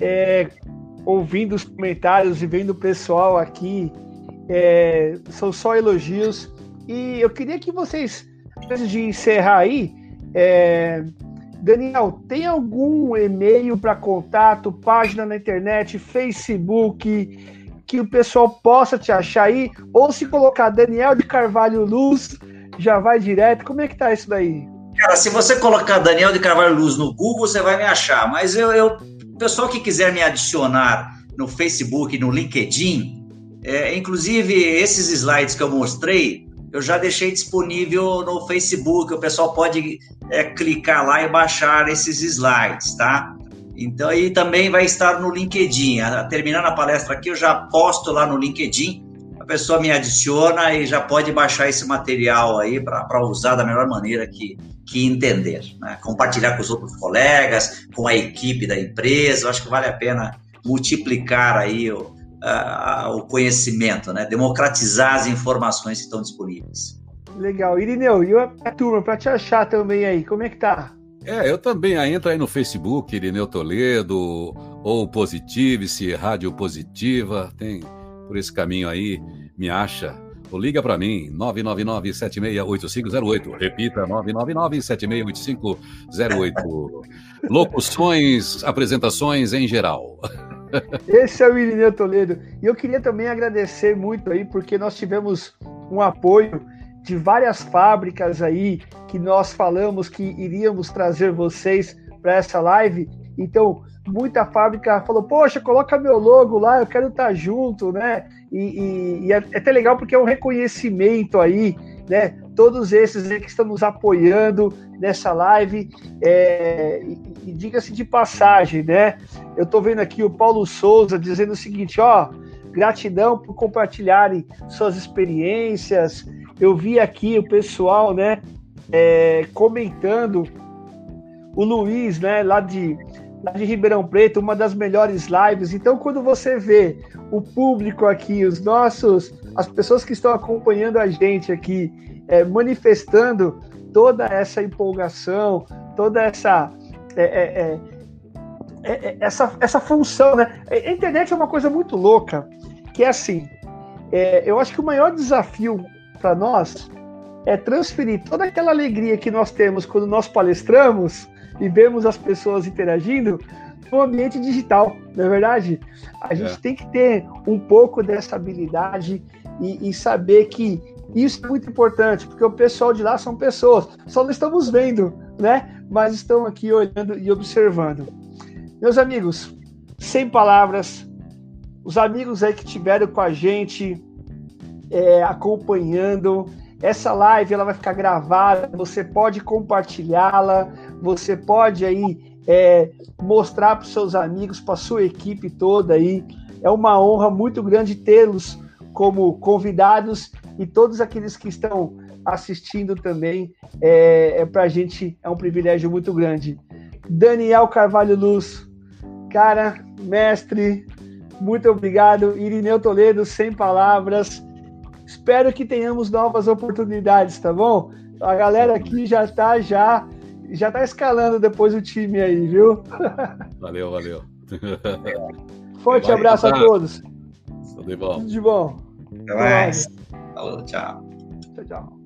É, ouvindo os comentários e vendo o pessoal aqui, é, são só elogios. E eu queria que vocês, antes de encerrar aí, é, Daniel, tem algum e-mail para contato, página na internet, Facebook, que o pessoal possa te achar aí? Ou se colocar Daniel de Carvalho Luz, já vai direto? Como é que tá isso daí? Cara, se você colocar Daniel de Carvalho Luz no Google, você vai me achar. Mas eu, eu pessoal que quiser me adicionar no Facebook, no LinkedIn, é, inclusive esses slides que eu mostrei, eu já deixei disponível no Facebook. O pessoal pode é, clicar lá e baixar esses slides, tá? Então aí também vai estar no LinkedIn. Terminando a palestra aqui, eu já posto lá no LinkedIn. A pessoa me adiciona e já pode baixar esse material aí para usar da melhor maneira que, que entender, né? compartilhar com os outros colegas, com a equipe da empresa. Eu acho que vale a pena multiplicar aí o, a, o conhecimento, né? democratizar as informações que estão disponíveis. Legal. Irineu, e a turma, para te achar também aí, como é que tá? É, eu também entro aí no Facebook, Irineu Toledo, ou Positive-se, Rádio Positiva, tem por esse caminho aí, me acha ou liga para mim, 999-768508. Repita, 999-768508. Locuções, apresentações em geral. Esse é o Irineu Toledo. E eu queria também agradecer muito aí, porque nós tivemos um apoio de várias fábricas aí que nós falamos que iríamos trazer vocês para essa live. Então, muita fábrica falou: Poxa, coloca meu logo lá, eu quero estar junto, né? E, e, e é, é, até legal porque é um reconhecimento aí, né? Todos esses que estão nos apoiando nessa live. É, e, e diga-se de passagem, né? Eu estou vendo aqui o Paulo Souza dizendo o seguinte: ó, gratidão por compartilharem suas experiências. Eu vi aqui o pessoal, né? É, comentando o Luiz, né, lá de lá de Ribeirão Preto, uma das melhores lives. Então, quando você vê o público aqui, os nossos, as pessoas que estão acompanhando a gente aqui, é, manifestando toda essa empolgação, toda essa é, é, é, é essa, essa função, né? A internet é uma coisa muito louca, que é assim, é, eu acho que o maior desafio para nós é transferir toda aquela alegria que nós temos quando nós palestramos e vemos as pessoas interagindo no ambiente digital, não é verdade? A gente é. tem que ter um pouco dessa habilidade e, e, saber que isso é muito importante, porque o pessoal de lá são pessoas, só não estamos vendo, né? Mas estão aqui olhando e observando. Meus amigos, sem palavras, os amigos aí que tiveram com a gente é, acompanhando, essa live ela vai ficar gravada, você pode compartilhá-la, você pode aí é, mostrar para os seus amigos, para a sua equipe toda aí. É uma honra muito grande tê-los como convidados e todos aqueles que estão assistindo também. É, é para a gente é um privilégio muito grande. Daniel Carvalho Luz, cara, mestre, muito obrigado. Irineu Toledo, sem palavras. Espero que tenhamos novas oportunidades, tá bom? A galera aqui já está já já tá escalando depois o time aí, viu? Valeu, valeu. Forte Vai, abraço a todos. Tudo de bom. Tudo de bom. Até mais. a little